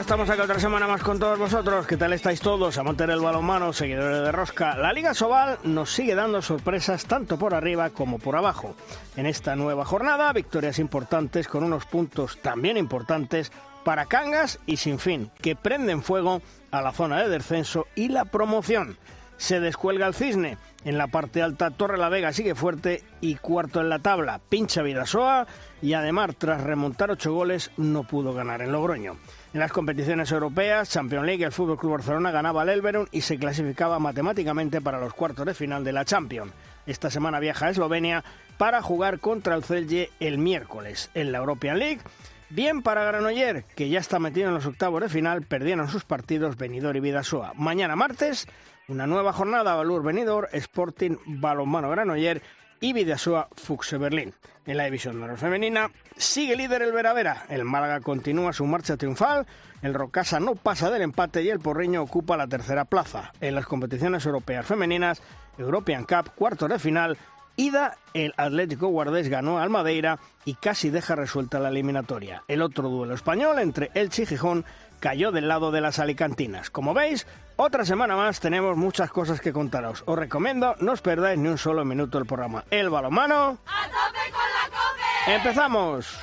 Estamos acá otra semana más con todos vosotros. ¿Qué tal estáis todos? A montar el balonmano, seguidores de Rosca. La Liga Sobal nos sigue dando sorpresas tanto por arriba como por abajo. En esta nueva jornada, victorias importantes con unos puntos también importantes para Cangas y Sin Fin, que prenden fuego a la zona de descenso y la promoción. Se descuelga el cisne. En la parte alta, Torre la Vega sigue fuerte y cuarto en la tabla. Pincha Vidasoa y además, tras remontar ocho goles, no pudo ganar en Logroño. En las competiciones europeas, Champions League, el Fútbol Club Barcelona ganaba al Elverum y se clasificaba matemáticamente para los cuartos de final de la Champions. Esta semana viaja a Eslovenia para jugar contra el Celje el miércoles. En la European League, bien para Granoller, que ya está metido en los octavos de final, perdieron sus partidos Benidorm y Vidasoa. Mañana martes, una nueva jornada Valur Benidorm, Sporting Balonmano Granoller y Vidasoa Fuxe Berlín. En la división de honor femenina sigue líder el Veravera. El Málaga continúa su marcha triunfal. El Rocasa no pasa del empate y el Porriño ocupa la tercera plaza. En las competiciones europeas femeninas, European Cup, cuarto de final, ida, el Atlético Guardés ganó al Madeira y casi deja resuelta la eliminatoria. El otro duelo español entre Elche y Gijón cayó del lado de las alicantinas. Como veis, otra semana más tenemos muchas cosas que contaros. Os recomiendo no os perdáis ni un solo minuto el programa. El balomano. ¡A tope con la cope! ¡Empezamos!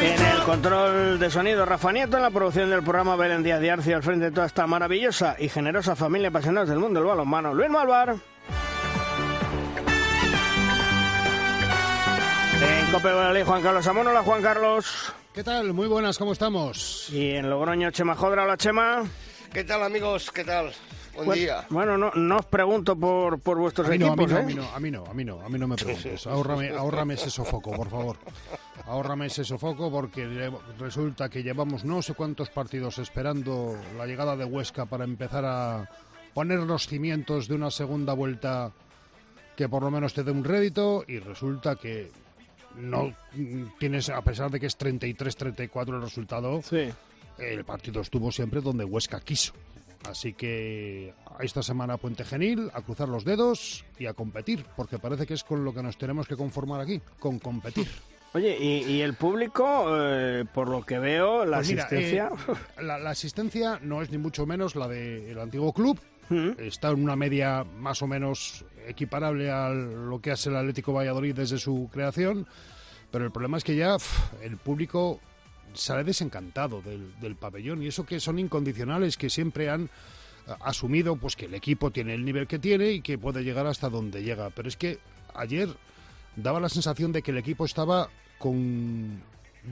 En el control de sonido, Rafa Nieto, en la producción del programa Belén Díaz de Arcia, al frente de toda esta maravillosa y generosa familia apasionada del mundo del balonmano, Luis Malvar. En Cope Ley, Juan Carlos Amón. Hola, Juan Carlos. ¿Qué tal? Muy buenas, ¿cómo estamos? Y en Logroño, Chema Jodra. Hola, Chema. ¿Qué tal, amigos? ¿Qué tal? Buen Bueno- día. Bueno, no, no os pregunto por, por vuestros A mí, no, a, mí equipos, no, ¿eh? a mí no, a mí no, a mí no, a mí no me preguntes. Ahórrame, ahórrame ese sofoco, por favor. Ahórrame ese sofoco porque resulta que llevamos no sé cuántos partidos esperando la llegada de Huesca para empezar a poner los cimientos de una segunda vuelta que por lo menos te dé un rédito y resulta que no tienes, a pesar de que es 33-34 el resultado, Sí. el partido estuvo siempre donde Huesca quiso. Así que esta semana Puente Genil, a cruzar los dedos y a competir, porque parece que es con lo que nos tenemos que conformar aquí, con competir. Oye, y, y el público, eh, por lo que veo, la Pues mira, asistencia... eh, la, la asistencia no es ni mucho menos la del antiguo club, Mm. está en una media más o menos equiparable a lo que hace el Atlético Valladolid desde su creación, pero el problema es que ya el público sale desencantado del, del pabellón y eso que son incondicionales que siempre han eh, asumido pues que el equipo tiene el nivel que tiene y que puede llegar hasta donde llega, pero es que ayer daba la sensación de que el equipo estaba con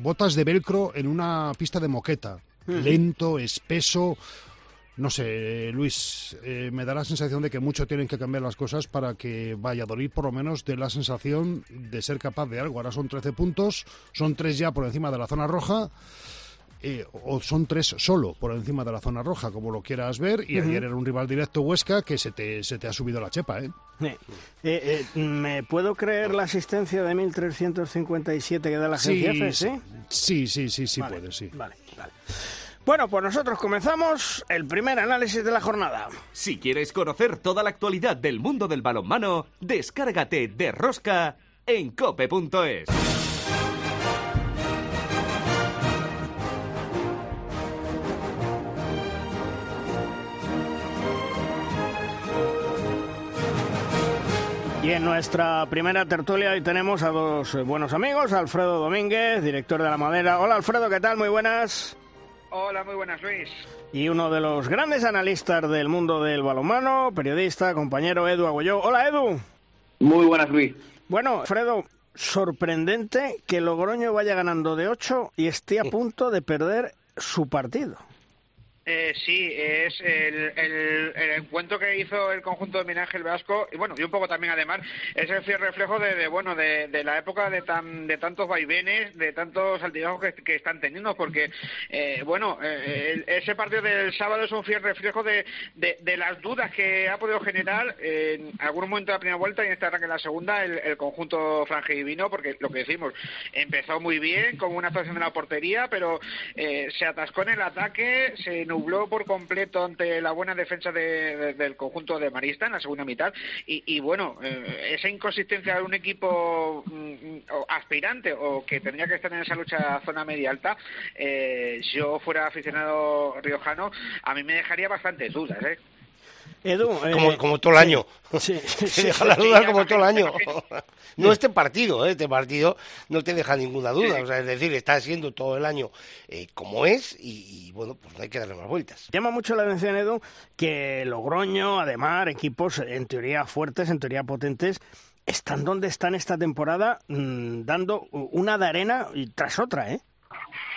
botas de velcro en una pista de moqueta, lento, espeso, no sé, Luis, eh, me da la sensación de que mucho tienen que cambiar las cosas para que Valladolid por lo menos dé la sensación de ser capaz de algo. Ahora son 13 puntos, son 3 ya por encima de la zona roja, eh, o son 3 solo por encima de la zona roja, como lo quieras ver, y ayer era un rival directo Huesca que se te, se te ha subido la chepa, ¿eh? Eh, eh, ¿Me puedo creer la asistencia de 1.357 que da la agencia EFE? Sí, sí, sí, sí, sí Vale, puede, sí. Vale, vale. Bueno, pues nosotros comenzamos el primer análisis de la jornada. Si quieres conocer toda la actualidad del mundo del balonmano, descárgate de Rosca en cope.es. Y en nuestra primera tertulia hoy tenemos a dos buenos amigos, Alfredo Domínguez, director de La Madera. Hola Alfredo, ¿qué tal? Muy buenas. Hola, muy buenas, Luis. Y uno de los grandes analistas del mundo del balonmano, periodista, compañero Edu Agoyó. Hola Edu. Muy buenas, Luis. Bueno, Alfredo, sorprendente que Logroño vaya ganando de 8 y esté a punto de perder su partido. Eh, sí, es el, el, encuentro que hizo el conjunto de Minaje el Vasco y bueno y un poco también además es el fiel reflejo de, bueno de, la época de tan de tantos vaivenes, de tantos altibajos que, están teniendo porque eh, bueno eh, ese partido del sábado es un fiel reflejo de, de, las dudas que ha podido generar en algún momento de la primera vuelta y en este arranque en la segunda el, conjunto franje divino porque lo que decimos empezó muy bien como una actuación de la portería pero se atascó en el ataque se nubló por completo ante la buena defensa del conjunto de Marista en la segunda mitad. Y, bueno, eh, esa inconsistencia de un equipo mm, aspirante o que tendría que estar en esa lucha zona media alta, eh, yo fuera aficionado riojano, a mí me dejaría bastantes dudas. ¿eh? Edu, como, eh, como, todo el año. Sí, te deja la duda como todo el año. No este partido, ¿eh? este partido no te deja ninguna duda. O sea, es decir, está siendo todo el año eh, como es y, bueno, pues no hay que darle más vueltas. Llama mucho la atención, Edu, que Logroño, además, equipos en teoría fuertes, en teoría potentes, están donde están esta temporada mm, dando una de arena tras otra, ¿eh?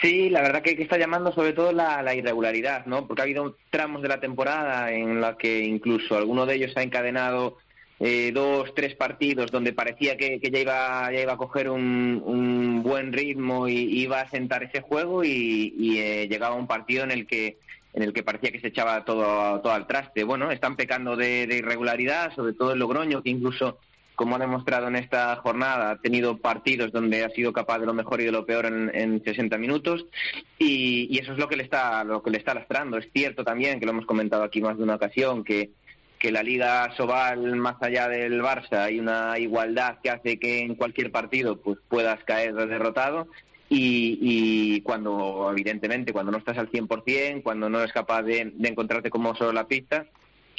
Sí, la verdad que, está llamando sobre todo la, irregularidad, ¿no? Porque ha habido tramos de la temporada en la que incluso alguno de ellos ha encadenado eh, dos, tres partidos donde parecía que, ya, iba, ya iba a coger un, buen ritmo y iba a sentar ese juego y, eh, llegaba un partido en el que en el que parecía que se echaba todo, todo al traste. Bueno, están pecando de, de irregularidad, sobre todo el Logroño, que incluso como ha demostrado en esta jornada, ha tenido partidos donde ha sido capaz de lo mejor y de lo peor en, en 60 minutos y, eso es lo que le está lo que le está lastrando. Es cierto también que lo hemos comentado aquí más de una ocasión que que la Liga Sobal más allá del Barça hay una igualdad que hace que en cualquier partido pues puedas caer derrotado y, y, cuando, evidentemente, cuando no estás al 100%, cuando no eres capaz de, de encontrarte como solo la pista,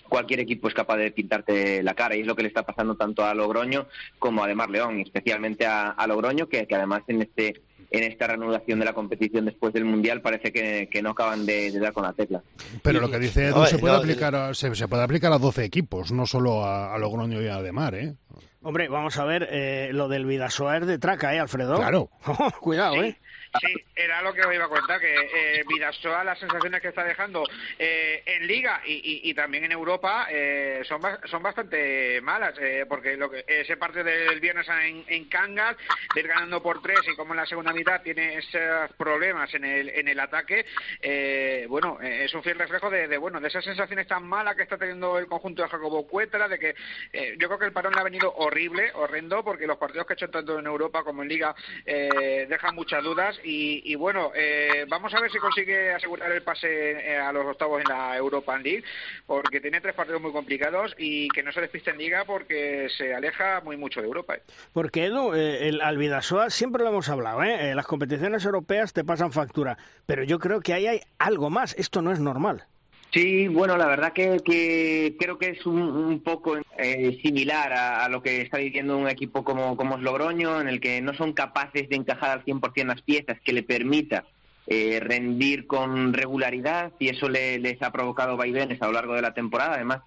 cualquier equipo es capaz de pintarte la cara y es lo que le está pasando tanto a Logroño como a Demar León, especialmente a, Logroño, que, además en este en esta reanudación de la competición después del mundial parece que, no acaban de, dar con la tecla. Pero lo que dice Edu se puede aplicar a, se, puede aplicar a 12 equipos, no solo a, Logroño y a Demar, ¿eh? Hombre, vamos a ver eh, lo del Vidasoa es de traca, ¿eh, Alfredo? Claro. cuidado, ¿eh? Sí, era lo que os iba a contar, que eh, Vidasoa, las sensaciones que está dejando eh, en Liga y, también en Europa eh, son, son bastante malas, eh, porque lo que, ese partido del viernes en, en Cangas, de ir ganando por tres y como en la segunda mitad tiene esos problemas en el, en el ataque, bueno, es un fiel reflejo de, bueno de esas sensaciones tan malas que está teniendo el conjunto de Jacobo Cuetra, de que yo creo que el parón le ha venido horrible, horrendo, porque los partidos que ha hecho tanto en Europa como en Liga dejan muchas dudas y, bueno, eh, vamos a ver si consigue asegurar el pase eh, a los octavos en la Europa League, porque tiene tres partidos muy complicados y que no se despiste en Liga porque se aleja muy mucho de Europa. ¿eh? Porque Edu, el Albidasoa siempre lo hemos hablado, ¿eh? las competiciones europeas te pasan factura, pero yo creo que ahí hay algo más, esto no es normal. Sí, bueno, la verdad que, creo que es un, poco eh, similar a, lo que está viviendo un equipo como, como Logroño, en el que no son capaces de encajar al 100% las piezas que le permita eh, rendir con regularidad y eso les ha provocado vaivenes a lo largo de la temporada. Además,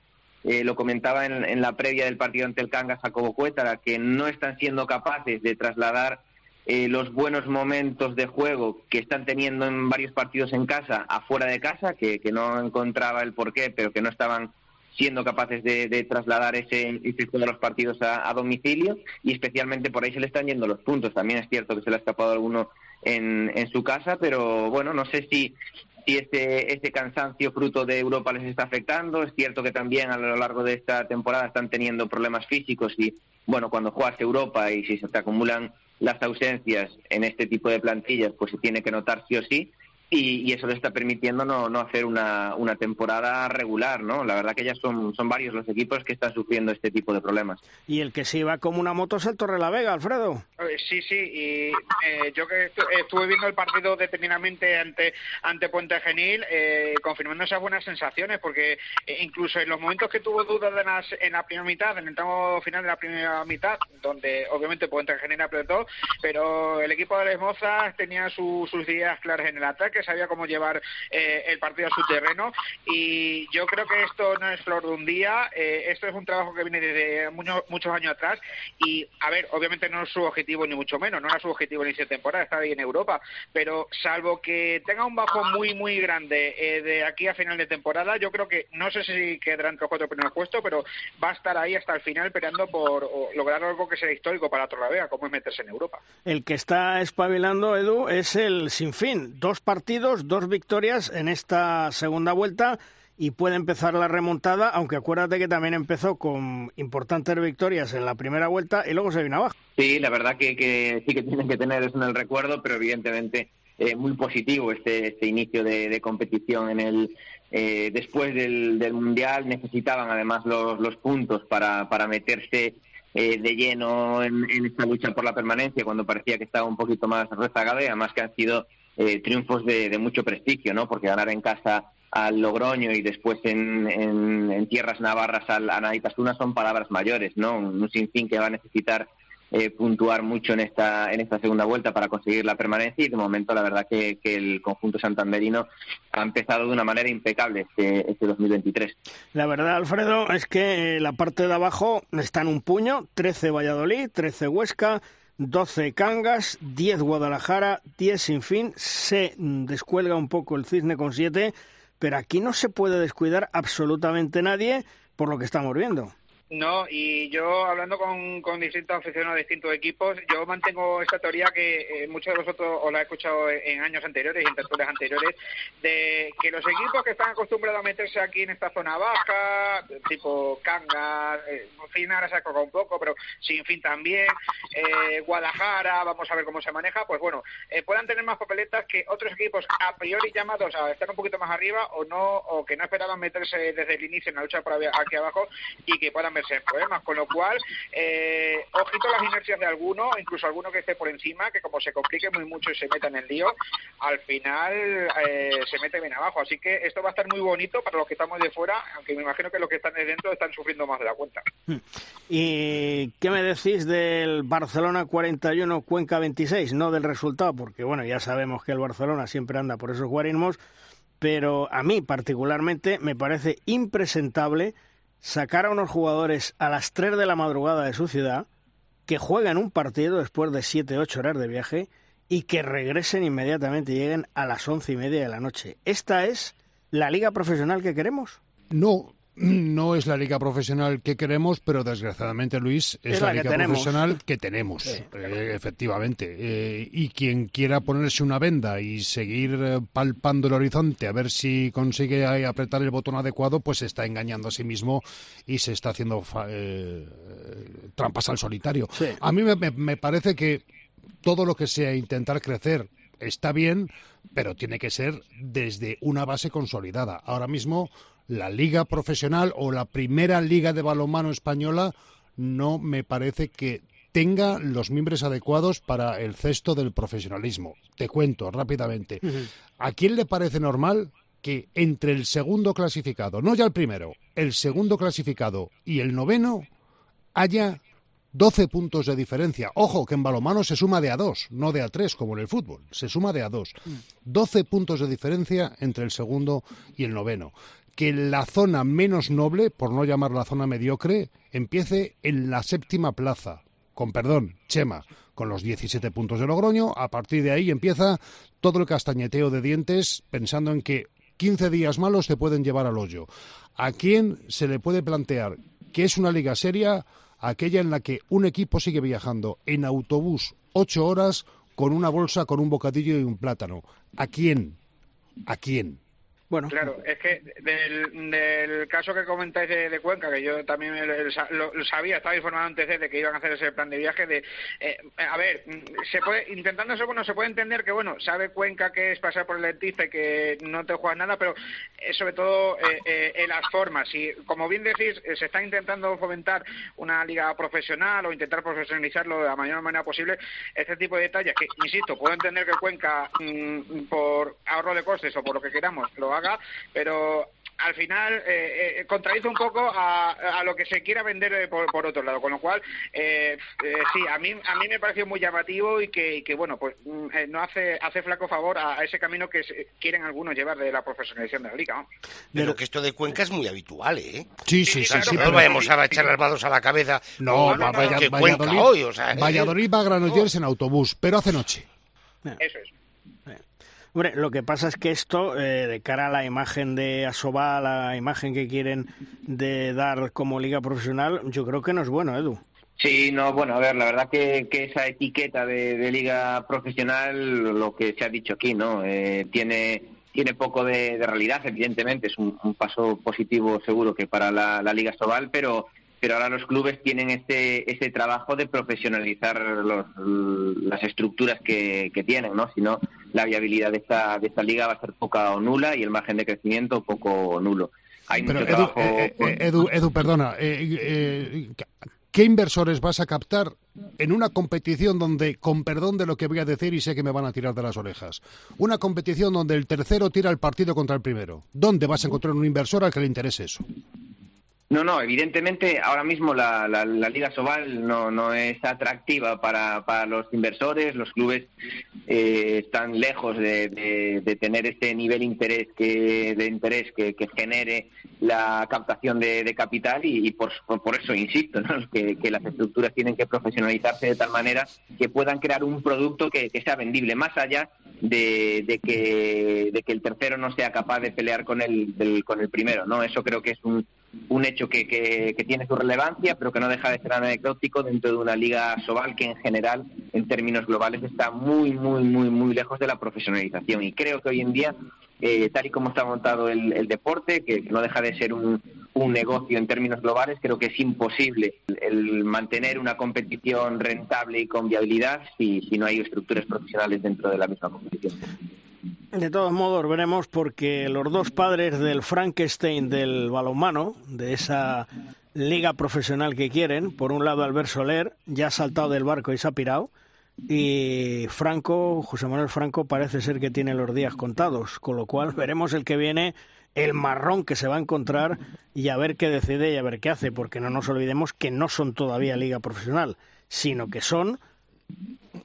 eh, lo comentaba en, la previa del partido ante el Cangas Jacobo Cuétara, que no están siendo capaces de trasladar eh, los buenos momentos de juego que están teniendo en varios partidos en casa, afuera de casa, que, no encontraba el porqué, pero que no estaban siendo capaces de, trasladar ese, ese de los partidos a, domicilio y especialmente por ahí se le están yendo los puntos. También es cierto que se le ha escapado alguno en, en su casa, pero bueno, no sé si, si este, este cansancio fruto de Europa les está afectando. Es cierto que también a lo largo de esta temporada están teniendo problemas físicos y bueno, cuando juegas Europa y si se te acumulan las ausencias en este tipo de plantillas pues se tiene que notar sí o sí y, eso le está permitiendo no, no hacer una, una temporada regular, ¿no? La verdad que ya son, son varios los equipos que están sufriendo este tipo de problemas. Y el que se iba como una moto es el Torre la Vega, Alfredo. Eh, sí, sí, y eh, yo que estuve viendo el partido determinadamente ante, ante Puente Genil, eh, confirmando esas buenas sensaciones, porque incluso en los momentos que tuvo dudas en la primera mitad, en el tramo final de la primera mitad, donde obviamente Puente Genil apretó, pero el equipo de Mozas tenía sus ideas claras en el ataque, que sabía cómo llevar eh, el partido a su terreno. Y yo creo que esto no es flor de un día, eh, esto es un trabajo que viene desde muchos años atrás. Y, a ver, obviamente no es su objetivo ni mucho menos, no era su objetivo en de temporada, estar ahí en Europa, pero salvo que tenga un bajo muy, muy grande eh, de aquí a final de temporada, yo creo que no sé si quedará entre los cuatro primeros puestos, pero va a estar ahí hasta el final peleando por lograr algo que sea histórico para Torlavega, como es meterse en Europa. El que está espabilando, Edu, es el Sinfín. Dos partidos, dos victorias en esta segunda vuelta y puede empezar la remontada, aunque acuérdate que también empezó con importantes victorias en la primera vuelta y luego se vino abajo. Sí, la verdad que, sí que tienen que tener eso en el recuerdo, pero evidentemente eh, muy positivo este, este inicio de, competición en el eh, después del, mundial necesitaban además los, los puntos para, para meterse eh, de lleno en, esta lucha por la permanencia cuando parecía que estaba un poquito más rezagada y además que han sido eh, triunfos de, mucho prestigio, ¿no? Porque ganar en casa al Logroño y después en, en, tierras navarras al Anaitasuna son palabras mayores, ¿no? Un sinfín que va a necesitar eh, puntuar mucho en esta en esta segunda vuelta para conseguir la permanencia y de momento la verdad que, el conjunto santanderino ha empezado de una manera impecable este, este 2023. La verdad, Alfredo, es que la parte de abajo está en un puño, 13 Valladolid, 13 Huesca, 12 Cangas, 10 Guadalajara, 10 sin fin, se descuelga un poco el cisne con 7, pero aquí no se puede descuidar absolutamente nadie por lo que estamos viendo. No, y yo hablando con, con distintos aficionados de distintos equipos, yo mantengo esta teoría que eh, muchos de vosotros os la he escuchado en años anteriores y en tertulias anteriores, de que los equipos que están acostumbrados a meterse aquí en esta zona baja, tipo Cangas, eh, fin ahora se ha un poco, pero sin fin también, eh, Guadalajara, vamos a ver cómo se maneja, pues bueno, eh, puedan tener más papeletas que otros equipos a priori llamados a estar un poquito más arriba o no, o que no esperaban meterse desde el inicio en la lucha por aquí abajo y que puedan verse problemas, con lo cual, eh, ojito las inercias de alguno, incluso alguno que esté por encima, que como se complique muy mucho y se meta en el lío, al final eh, se mete bien abajo. Así que esto va a estar muy bonito para los que estamos de fuera, aunque me imagino que los que están de dentro están sufriendo más de la cuenta. Hmm. ¿Y qué me decís del Barcelona 41, Cuenca 26? No del resultado, porque bueno, ya sabemos que el Barcelona siempre anda por esos guarismos, pero a mí particularmente me parece impresentable sacar a unos jugadores a las 3 de la madrugada de su ciudad, que jueguen un partido después de 7, 8 horas de viaje y que regresen inmediatamente lleguen a las once y media de la noche. ¿Esta es la liga profesional que queremos? No, no es la liga profesional que queremos, pero desgraciadamente, Luis, es, la, liga profesional que tenemos, eh, efectivamente. Eh, y quien quiera ponerse una venda y seguir eh, palpando el horizonte a ver si consigue apretar el botón adecuado, pues se está engañando a sí mismo y se está haciendo trampas al solitario. A mí me parece que todo lo que sea intentar crecer está bien, pero tiene que ser desde una base consolidada. Ahora mismo la liga profesional o la primera liga de balonmano española no me parece que tenga los miembros adecuados para el cesto del profesionalismo. Te cuento rápidamente. ¿A quién le parece normal que entre el segundo clasificado, no ya el primero, el segundo clasificado y el noveno haya 12 puntos de diferencia. Ojo, que en balomano se suma de a dos, no de a tres como en el fútbol. Se suma de a dos. 12 puntos de diferencia entre el segundo y el noveno que la zona menos noble, por no llamar la zona mediocre, empiece en la séptima plaza, con perdón, Chema, con los 17 puntos de Logroño. A partir de ahí empieza todo el castañeteo de dientes, pensando en que 15 días malos te pueden llevar al hoyo. ¿A quién se le puede plantear que es una liga seria? Aquella en la que un equipo sigue viajando en autobús ocho horas con una bolsa, con un bocadillo y un plátano. ¿A quién? ¿A quién? Bueno. Claro, es que del, caso que comentáis de, Cuenca, que yo también lo, sabía, estaba informado antes de que iban a hacer ese plan de viaje, de, eh, a ver, se puede, intentando eso, bueno, se puede entender que, bueno, sabe Cuenca que es pasar por el dentista y que no te juegas nada, pero sobre todo eh, eh, en las formas. Y como bien decís, se está intentando fomentar una liga profesional o intentar profesionalizarlo de la mayor manera posible, este tipo de detalles que, insisto, puedo entender que Cuenca, mm, por ahorro de costes o por lo que queramos, lo haga, pero al final eh, eh, contradice un poco a, a, lo que se quiera vender por, por otro lado, con lo cual sí, a mí a mí me pareció muy llamativo y que, que bueno, pues mm, no hace hace flaco favor a, ese camino que quieren algunos llevar de la profesionalización de la liga. Pero que esto de Cuenca es muy habitual, ¿eh? Sí, sí, sí. sí, no vayamos a echar las manos a la cabeza. No, no, no, Valladolid, hoy, o sea, Valladolid va a Granollers en autobús, pero hace noche. Eso es. Hombre, lo que pasa es que esto, eh, de cara a la imagen de Asobal, la imagen que quieren de dar como liga profesional, yo creo que no es bueno, Edu. Sí, no, bueno, a ver, la verdad que, esa etiqueta de, liga profesional, lo que se ha dicho aquí, ¿no? Eh, tiene tiene poco de, realidad, evidentemente, es un, paso positivo seguro que para la, la Liga Sobal, pero pero ahora los clubes tienen este, este trabajo de profesionalizar las estructuras que, tienen, ¿no? Si no, la viabilidad de esta, de esta liga va a ser poca o nula y el margen de crecimiento poco o nulo. Hay mucho Edu, trabajo... Eh, eh, Edu, Edu, perdona, eh, ¿qué inversores vas a captar en una competición donde, con perdón de lo que voy a decir y sé que me van a tirar de las orejas, una competición donde el tercero tira el partido contra el primero? ¿Dónde vas a encontrar un inversor al que le interese eso? No, no, evidentemente ahora mismo la, la, Liga Sobal no, es atractiva para, para los inversores, los clubes eh, están lejos de, de, tener este nivel interés que, de interés que, genere la captación de, capital y, por, por, eso insisto, ¿no? que, las estructuras tienen que profesionalizarse de tal manera que puedan crear un producto que, sea vendible, más allá de, de, que, de que el tercero no sea capaz de pelear con el, con el primero. ¿no? Eso creo que es un un hecho que, que, tiene su relevancia, pero que no deja de ser anecdótico dentro de una liga sobal que en general, en términos globales, está muy, muy, muy, muy lejos de la profesionalización. Y creo que hoy en día, eh, tal y como está montado el, deporte, que, no deja de ser un, un, negocio en términos globales, creo que es imposible el, mantener una competición rentable y con viabilidad si, si no hay estructuras profesionales dentro de la misma competición. De todos modos, veremos porque los dos padres del Frankenstein del balonmano, de esa liga profesional que quieren, por un lado Albert Soler, ya ha saltado del barco y se ha pirado, y Franco, José Manuel Franco, parece ser que tiene los días contados, con lo cual veremos el que viene, el marrón que se va a encontrar y a ver qué decide y a ver qué hace, porque no nos olvidemos que no son todavía liga profesional, sino que son,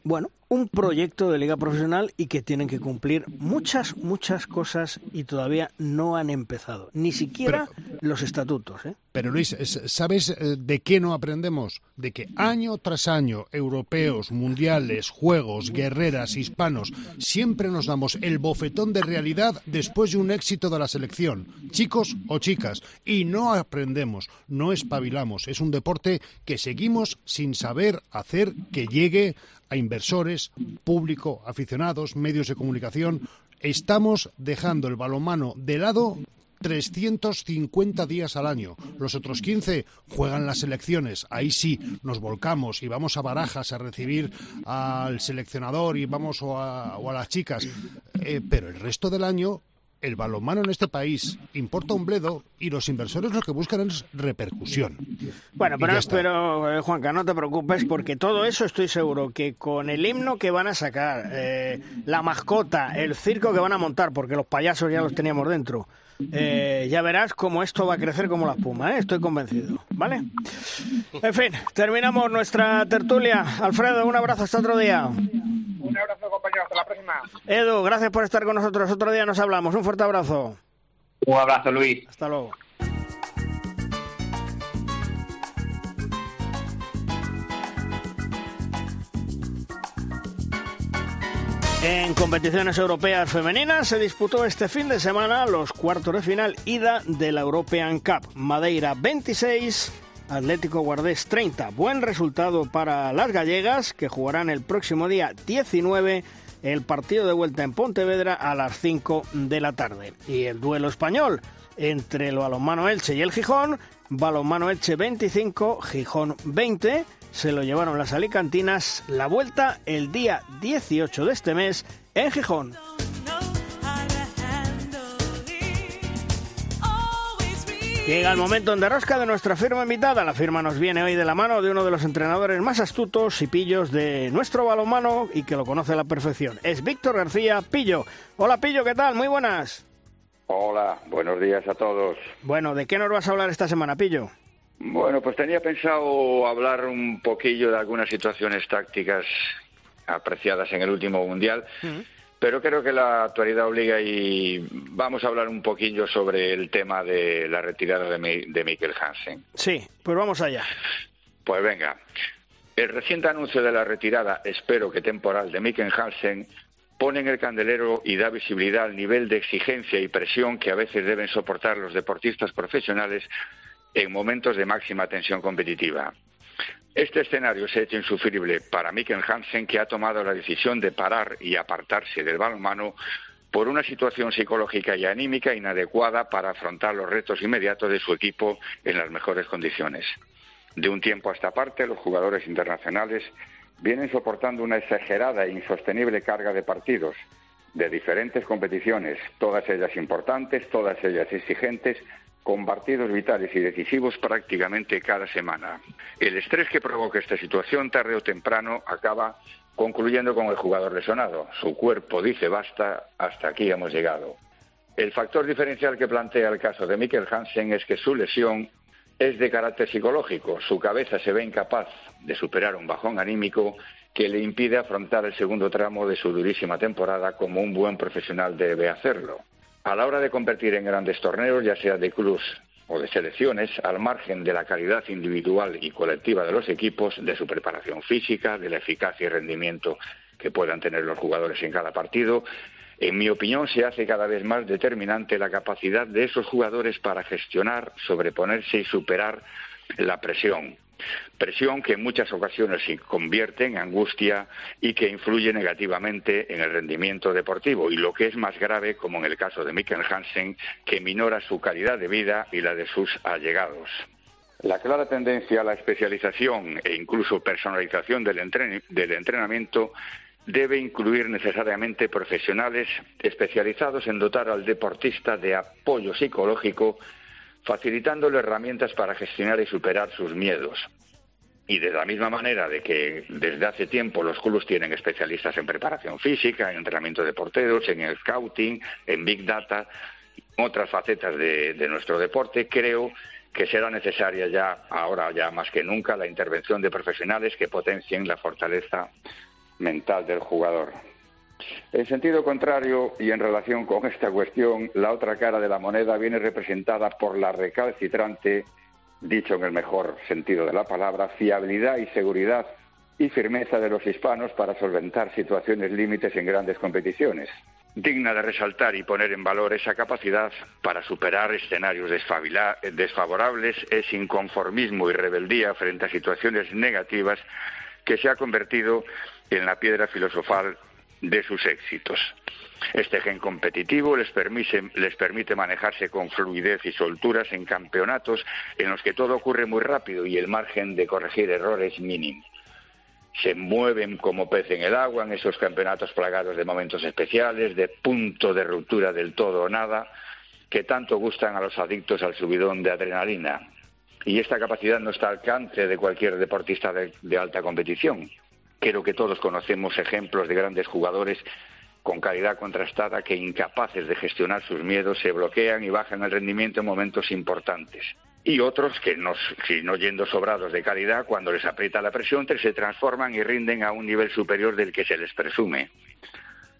bueno, un proyecto de liga profesional y que tienen que cumplir muchas, muchas cosas y todavía no han empezado, ni siquiera los estatutos. ¿eh? Pero Luis, ¿sabes eh, de qué no aprendemos? De que año tras año, europeos, mundiales, juegos, guerreras, hispanos, siempre nos damos el bofetón de realidad después de un éxito de la selección, chicos o chicas, y no aprendemos, no espabilamos. Es un deporte que seguimos sin saber hacer que llegue a inversores, público, aficionados, medios de comunicación. Estamos dejando el balonmano de lado 350 días al año. Los otros 15 juegan las elecciones. Ahí sí nos volcamos y vamos a barajas a recibir al seleccionador y vamos o a, las chicas. Eh, pero el resto del año el balonmano en este país importa un bledo y los inversores lo que buscan es repercusión. Bueno, pero, pero eh, Juanca, no te preocupes porque todo eso estoy seguro que con el himno que van a sacar, eh, la mascota, el circo que van a montar, porque los payasos ya los teníamos dentro, eh, ya verás cómo esto va a crecer como la espuma, estoy convencido, ¿vale? En fin, terminamos nuestra tertulia. Alfredo, un abrazo hasta otro día. Un abrazo, compañero. Hasta la próxima. Edu, gracias por estar con nosotros. Otro día nos hablamos. Un fuerte abrazo. Un abrazo, Luis. Hasta luego. En competiciones europeas femeninas se disputó este fin de semana los cuartos de final ida de la European Cup. Madeira 26, Atlético Guardés 30. Buen resultado para las gallegas que jugarán el próximo día 19 el partido de vuelta en Pontevedra a las 5 de la tarde. Y el duelo español entre el balonmano Elche y el Gijón, balonmano Elche 25, Gijón 20, se lo llevaron las alicantinas la vuelta el día 18 de este mes en Gijón. Llega el momento en derrosca de nuestra firma invitada. La firma nos viene hoy de la mano de uno de los entrenadores más astutos y pillos de nuestro balonmano y que lo conoce a la perfección. Es Víctor García Pillo. Hola Pillo, ¿qué tal? Muy buenas. Hola, buenos días a todos. Bueno, ¿de qué nos vas a hablar esta semana, Pillo? Bueno, pues tenía pensado hablar un poquillo de algunas situaciones tácticas apreciadas en el último Mundial, pero creo que la actualidad obliga y vamos a hablar un poquillo sobre el tema de la retirada de, de Mikkel Hansen. Sí, pues vamos allá. Pues venga. El reciente anuncio de la retirada, espero que temporal, de Mikkel Hansen pone en el candelero y da visibilidad al nivel de exigencia y presión que a veces deben soportar los deportistas profesionales en momentos de máxima tensión competitiva. Este escenario se ha hecho insufrible para Mikkel Hansen, que ha tomado la decisión de parar y apartarse del balonmano por una situación psicológica y anímica inadecuada para afrontar los retos inmediatos de su equipo en las mejores condiciones. De un tiempo a esta parte, los jugadores internacionales vienen soportando una exagerada e insostenible carga de partidos de diferentes competiciones, todas ellas importantes, todas ellas exigentes, con partidos vitales y decisivos prácticamente cada semana. El estrés que provoca esta situación tarde o temprano acaba concluyendo con el jugador lesionado. Su cuerpo dice basta, hasta aquí hemos llegado. El factor diferencial que plantea el caso de Mikkel Hansen es que su lesión es de carácter psicológico. Su cabeza se ve incapaz de superar un bajón anímico que le impide afrontar el segundo tramo de su durísima temporada como un buen profesional debe hacerlo. A la hora de competir en grandes torneos, ya sea de clubs o de selecciones, al margen de la calidad individual y colectiva de los equipos, de su preparación física, de la eficacia y rendimiento que puedan tener los jugadores en cada partido, en mi opinión, se hace cada vez más determinante la capacidad de esos jugadores para gestionar, sobreponerse y superar la presión. Presión que en muchas ocasiones se convierte en angustia y que influye negativamente en el rendimiento deportivo. Y lo que es más grave, como en el caso de Mikkel Hansen, que minora su calidad de vida y la de sus allegados. La clara tendencia a la especialización e incluso personalización del, entrenamiento debe incluir necesariamente profesionales especializados en dotar al deportista de apoyo psicológico, facilitándole herramientas para gestionar y superar sus miedos. Y de la misma manera de que desde hace tiempo los clubes tienen especialistas en preparación física, en entrenamiento de porteros, en scouting, en big data, otras facetas de, de nuestro deporte, creo que será necesaria ya, ahora ya más que nunca, la intervención de profesionales que potencien la fortaleza mental del jugador. En sentido contrario, y en relación con esta cuestión, la otra cara de la moneda viene representada por la recalcitrante, dicho en el mejor sentido de la palabra, fiabilidad y seguridad y firmeza de los hispanos para solventar situaciones límites en grandes competiciones. Digna de resaltar y poner en valor esa capacidad para superar escenarios desfavorables es inconformismo y rebeldía frente a situaciones negativas que se ha convertido en la piedra filosofal de sus éxitos. Este gen competitivo les permite, manejarse con fluidez y solturas en campeonatos en los que todo ocurre muy rápido y el margen de corregir errores mínimo. Se mueven como pez en el agua en esos campeonatos plagados de momentos especiales, de punto de ruptura del todo o nada, que tanto gustan a los adictos al subidón de adrenalina. Y esta capacidad no está al alcance de cualquier deportista de alta competición. Creo que todos conocemos ejemplos de grandes jugadores con calidad contrastada que incapaces de gestionar sus miedos se bloquean y bajan el rendimiento en momentos importantes. Y otros que, no, si no yendo sobrados de calidad, cuando les aprieta la presión, se transforman y rinden a un nivel superior del que se les presume.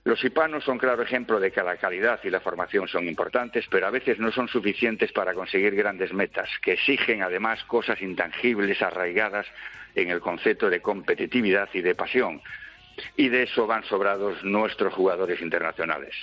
Los hipanos son claro ejemplo de que la calidad y la formación son importantes, pero a veces no son suficientes para conseguir grandes metas, que exigen además cosas intangibles, arraigadas en el concepto de competitividad y de pasión. Y de eso van sobrados nuestros jugadores internacionales.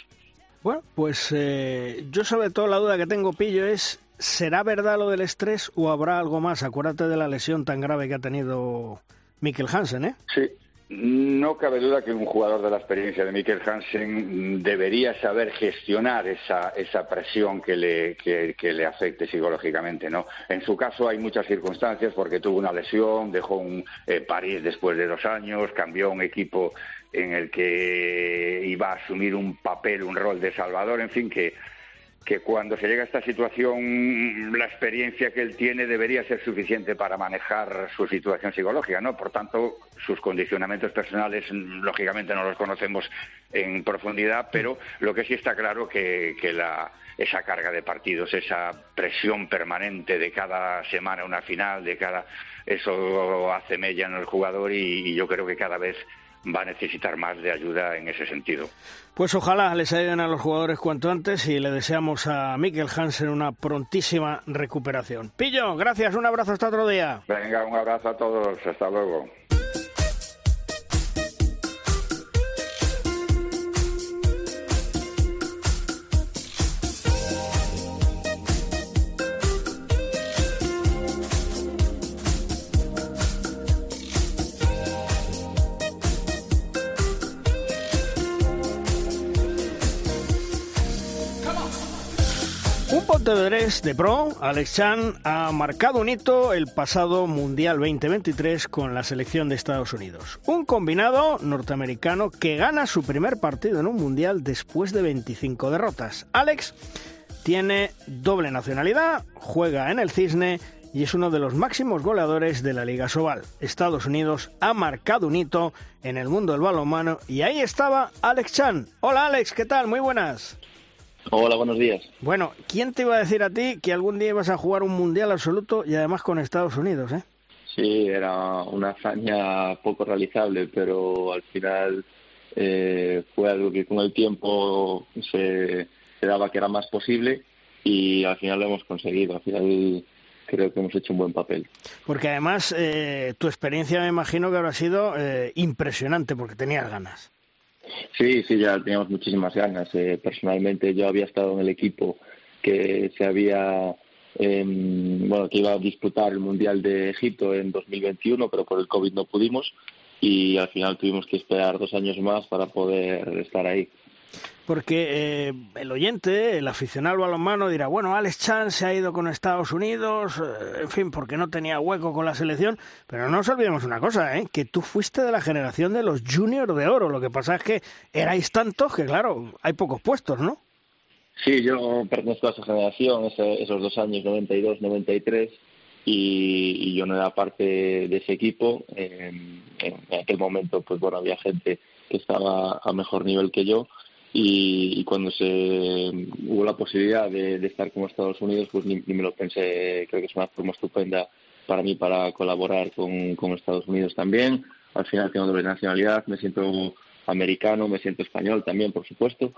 Bueno, pues eh, yo sobre todo la duda que tengo, Pillo, es, ¿será verdad lo del estrés o habrá algo más? Acuérdate de la lesión tan grave que ha tenido Mikkel Hansen, ¿eh? Sí, no cabe duda que un jugador de la experiencia de Mikkel Hansen debería saber gestionar esa, esa presión que le, que, le afecte psicológicamente. ¿no? En su caso hay muchas circunstancias porque tuvo una lesión, dejó un eh, París después de dos años, cambió un equipo en el que iba a asumir un papel, un rol de salvador, en fin, que que cuando se llega a esta situación la experiencia que él tiene debería ser suficiente para manejar su situación psicológica, ¿no? Por tanto, sus condicionamientos personales lógicamente no los conocemos en profundidad, pero lo que sí está claro que, que la esa carga de partidos, esa presión permanente de cada semana una final, de cada eso hace mella en el jugador y yo creo que cada vez va a necesitar más de ayuda en ese sentido. Pues ojalá les ayuden a los jugadores cuanto antes y le deseamos a Mikkel Hansen una prontísima recuperación. Pillo, gracias, un abrazo hasta otro día. Venga, un abrazo a todos, hasta luego. De pro, Alex Chan ha marcado un hito el pasado Mundial 2023 con la selección de Estados Unidos. Un combinado norteamericano que gana su primer partido en un Mundial después de 25 derrotas. Alex tiene doble nacionalidad, juega en el Cisne y es uno de los máximos goleadores de la Liga Sobal. Estados Unidos ha marcado un hito en el mundo del balonmano y ahí estaba Alex Chan. Hola Alex, ¿qué tal? Muy buenas. Hola, buenos días. Bueno, ¿quién te iba a decir a ti que algún día ibas a jugar un mundial absoluto y además con Estados Unidos, eh? Sí, era una hazaña poco realizable, pero al final eh, fue algo que con el tiempo se, daba que era más posible y al final lo hemos conseguido. Al final creo que hemos hecho un buen papel. Porque además eh, tu experiencia me imagino que habrá sido eh, impresionante porque tenías ganas. Sí, sí, ya teníamos muchísimas ganas. Eh, personalmente yo había estado en el equipo que se había, em, bueno, que iba a disputar el Mundial de Egipto en 2021, pero por el COVID no pudimos y al final tuvimos que esperar dos años más para poder estar ahí porque eh, el oyente, el aficionado al balonmano dirá, bueno, Alex Chan se ha ido con Estados Unidos, eh, en fin, porque no tenía hueco con la selección, pero no nos olvidemos una cosa, ¿eh? que tú fuiste de la generación de los juniors de oro, lo que pasa es que erais tantos que, claro, hay pocos puestos, ¿no? Sí, yo pertenezco a esa generación, esos dos años, 92, 93, y, y yo no era parte de ese equipo. En, en aquel momento, pues bueno, había gente que estaba a mejor nivel que yo, y, cuando se hubo la posibilidad de, estar con Estados Unidos, pues ni, me lo pensé, creo que es una forma estupenda para mí para colaborar con, con Estados Unidos también. Al final tengo doble nacionalidad, me siento americano, me siento español también, por supuesto,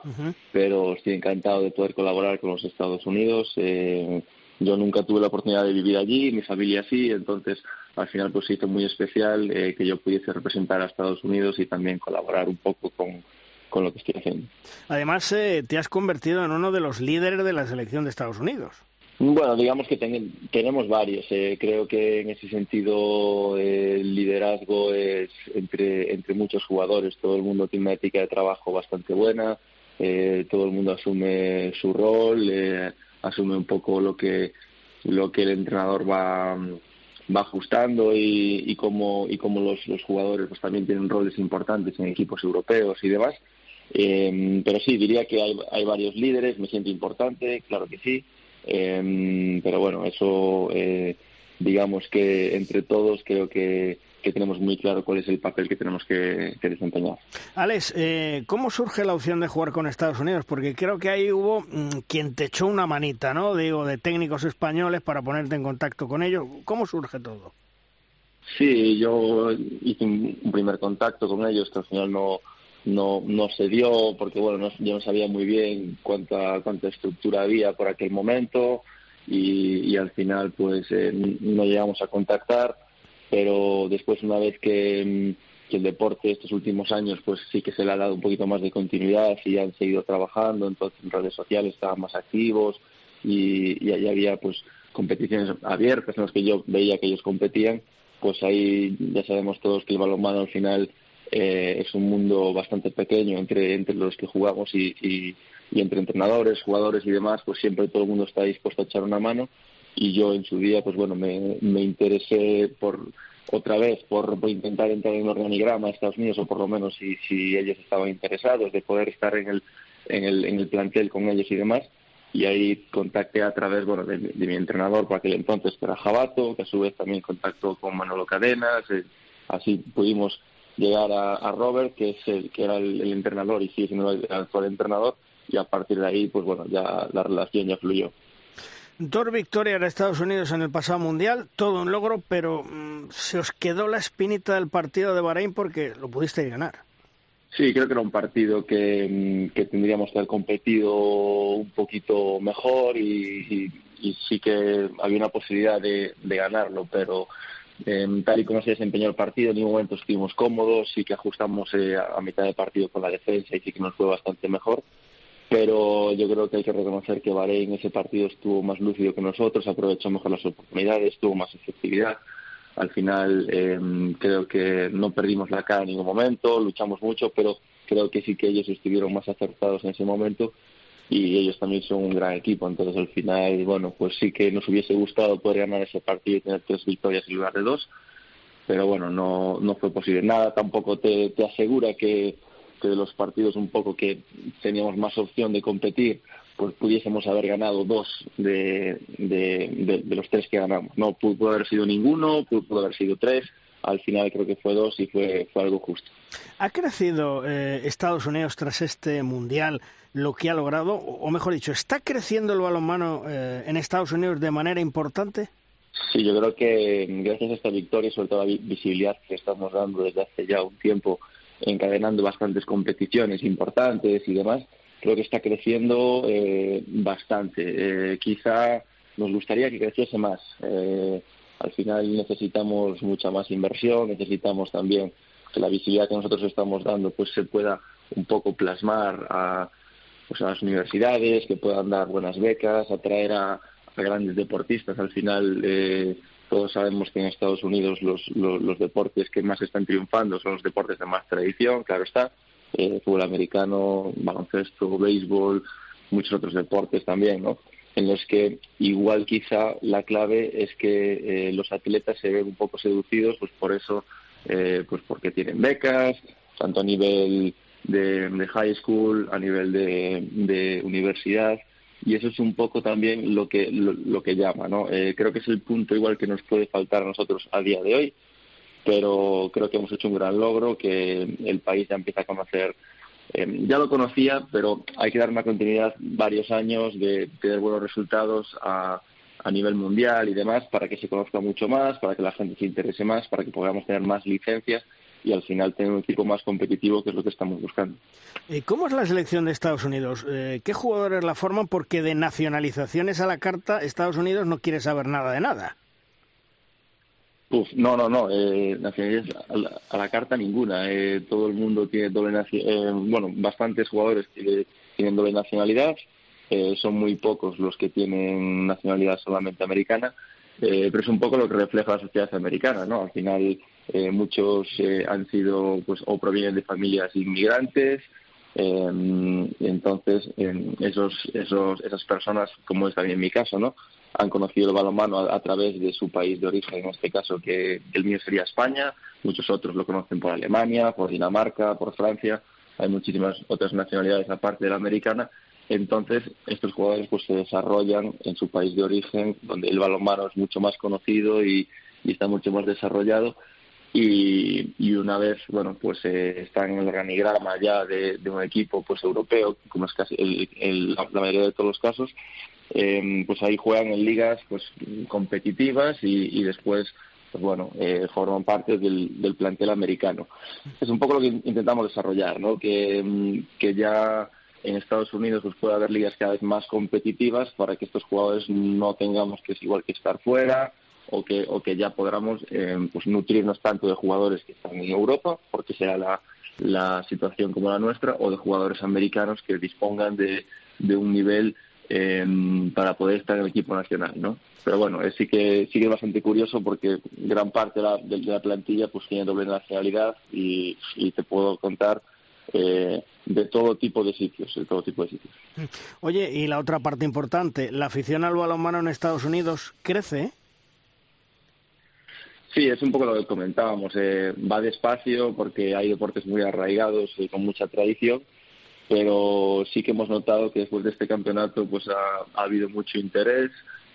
pero estoy encantado de poder colaborar con los Estados Unidos. Eh, yo nunca tuve la oportunidad de vivir allí, mi familia sí, entonces al final pues se hizo muy especial eh, que yo pudiese representar a Estados Unidos y también colaborar un poco con, con lo que estoy haciendo. Además, eh, te has convertido en uno de los líderes de la selección de Estados Unidos. Bueno, digamos que tenemos varios. Eh. creo que en ese sentido el liderazgo es entre, entre muchos jugadores. Todo el mundo tiene una ética de trabajo bastante buena. Eh, todo el mundo asume su rol, eh, asume un poco lo que lo que el entrenador va va ajustando y, y como y como los, los jugadores pues también tienen roles importantes en equipos europeos y demás eh, pero sí, diría que hay, hay varios líderes, me siento importante, claro que sí, eh, pero bueno, eso eh, digamos que entre todos creo que, que, tenemos muy claro cuál es el papel que tenemos que, que desempeñar. Alex, eh, ¿cómo surge la opción de jugar con Estados Unidos? Porque creo que ahí hubo mm, quien te echó una manita, ¿no? Digo, de técnicos españoles para ponerte en contacto con ellos. ¿Cómo surge todo? Sí, yo hice un primer contacto con ellos que al final no no, no se dio porque bueno yo no sabía muy bien cuánta cuánta estructura había por aquel momento y, al final pues eh, no llegamos a contactar pero después una vez que, el deporte estos últimos años pues sí que se le ha dado un poquito más de continuidad y han seguido trabajando entonces en redes sociales estaban más activos y, y ahí había pues competiciones abiertas en las que yo veía que ellos competían pues ahí ya sabemos todos que el balonmano al final eh, es un mundo bastante pequeño entre, entre los que jugamos y, y, entre entrenadores, jugadores y demás, pues siempre todo el mundo está dispuesto a echar una mano. Y yo en su día, pues bueno, me, me interesé por otra vez por, intentar entrar en el organigrama de Estados Unidos o por lo menos si, si ellos estaban interesados de poder estar en el, en el, en el plantel con ellos y demás. Y ahí contacté a través de, mi entrenador por aquel entonces que era Jabato que a su vez también contactó con Manolo Cadenas eh, así pudimos llegar a, Robert que es el que era el, entrenador y sigue siendo el actual entrenador y a partir de ahí pues bueno ya la relación ya fluyó Dos victorias de Estados Unidos en el pasado mundial, todo un logro, pero mm, se os quedó la espinita del partido de Bahrein porque lo pudiste ganar. Sí, creo que era un partido que, mm, que tendríamos que haber competido un poquito mejor y, sí que había una posibilidad de, ganarlo, pero em, tal y como se desempeñó el partido, en ningún momento estuvimos cómodos, sí que ajustamos eh, a mitad de partido con la defensa y sí que nos fue bastante mejor pero yo creo que hay que reconocer que Bahrein en ese partido estuvo más lúcido que nosotros, aprovechó mejor las oportunidades, tuvo más efectividad. Al final em, creo que no perdimos la cara en ningún momento, luchamos mucho, pero creo que sí que ellos estuvieron más acertados en ese momento y ellos también son un gran equipo. Entonces al final, bueno, pues sí que nos hubiese gustado poder ganar ese partido y tener tres victorias en lugar de dos, pero bueno, no, no fue posible. Nada tampoco te asegura que que de los partidos un poco que teníamos más opción de competir, pues pudiésemos haber ganado dos de, de, los tres que ganamos. No pudo, haber sido ninguno, pudo, haber sido tres. Al final creo que fue dos y fue, fue algo justo. ¿Ha crecido eh, Estados Unidos tras este mundial lo que ha logrado? O mejor dicho, ¿está creciendo el balonmano eh, en Estados Unidos de manera importante? Sí, yo creo que gracias a esta victoria y sobre todo la visibilidad que estamos dando desde hace ya un tiempo encadenando bastantes competiciones importantes y demás, creo que está creciendo eh, bastante. Eh, quizá nos gustaría que creciese más. Eh, al final necesitamos mucha más inversión, necesitamos también que la visibilidad que nosotros estamos dando pues se pueda un poco plasmar a, pues, a las universidades, que puedan dar buenas becas, atraer a, grandes deportistas. Al final eh, todos sabemos que en Estados Unidos los, los, deportes que más están triunfando son los deportes de más tradición, claro está, eh, fútbol americano, baloncesto, béisbol, muchos otros deportes también, ¿no? En los que igual quizá la clave es que eh, los atletas se ven un poco seducidos, pues por eso, eh, pues porque tienen becas, tanto a nivel de, high school, a nivel de, de universidad, y eso es un poco también lo que lo, que llama no eh, creo que es el punto igual que nos puede faltar a nosotros a día de hoy pero creo que hemos hecho un gran logro que el país ya empieza a conocer eh, ya lo conocía pero hay que dar una continuidad varios años de tener buenos resultados a, a nivel mundial y demás para que se conozca mucho más para que la gente se interese más para que podamos tener más licencias y al final tener un equipo más competitivo, que es lo que estamos buscando. ¿Y cómo es la selección de Estados Unidos? Eh, ¿Qué jugadores la forman? Porque de nacionalizaciones a la carta, Estados Unidos no quiere saber nada de nada. Uf, no, no, no. Eh, a la, carta ninguna. Eh, todo el mundo tiene doble nacionalidad. Eh, bueno, bastantes jugadores tienen doble nacionalidad. son muy pocos los que tienen nacionalidad solamente americana. pero es un poco lo que refleja la sociedad americana, ¿no? Al final eh, muchos eh, han sido pues o provienen de familias inmigrantes eh, entonces esos esos esas personas como es también mi caso no han conocido el balonmano a, través de su país de origen en este caso que el mío sería España muchos otros lo conocen por Alemania por Dinamarca por Francia hay muchísimas otras nacionalidades aparte de la americana. Entonces estos jugadores pues se desarrollan en su país de origen donde el balonmano es mucho más conocido y, está mucho más desarrollado. Y, y una vez bueno pues eh, están en el organigrama ya de, un equipo pues europeo como es casi el, la mayoría de todos los casos eh, pues ahí juegan en ligas pues competitivas y, y después pues bueno eh, forman parte del, del plantel americano. Es un poco lo que intentamos desarrollar no que, mm, que ya en Estados Unidos pues puede haber ligas cada vez más competitivas para que estos jugadores no tengamos que es igual que estar fuera o que, o que ya podamos eh, pues nutrirnos tanto de jugadores que están en Europa, porque será la, la situación como la nuestra, o de jugadores americanos que dispongan de, de un nivel eh, para poder estar en el equipo nacional, ¿no? Pero bueno, sí que sí que es bastante curioso porque gran parte de la, de la plantilla pues tiene doble nacionalidad y, y te puedo contar eh, de todo tipo de sitios, de todo tipo de sitios. Oye, y la otra parte importante, la afición al balonmano en Estados Unidos crece. Sí, es un poco lo que comentábamos. Eh, va despacio porque hay deportes muy arraigados y con mucha tradición, pero sí que hemos notado que después de este campeonato pues ha, habido mucho interés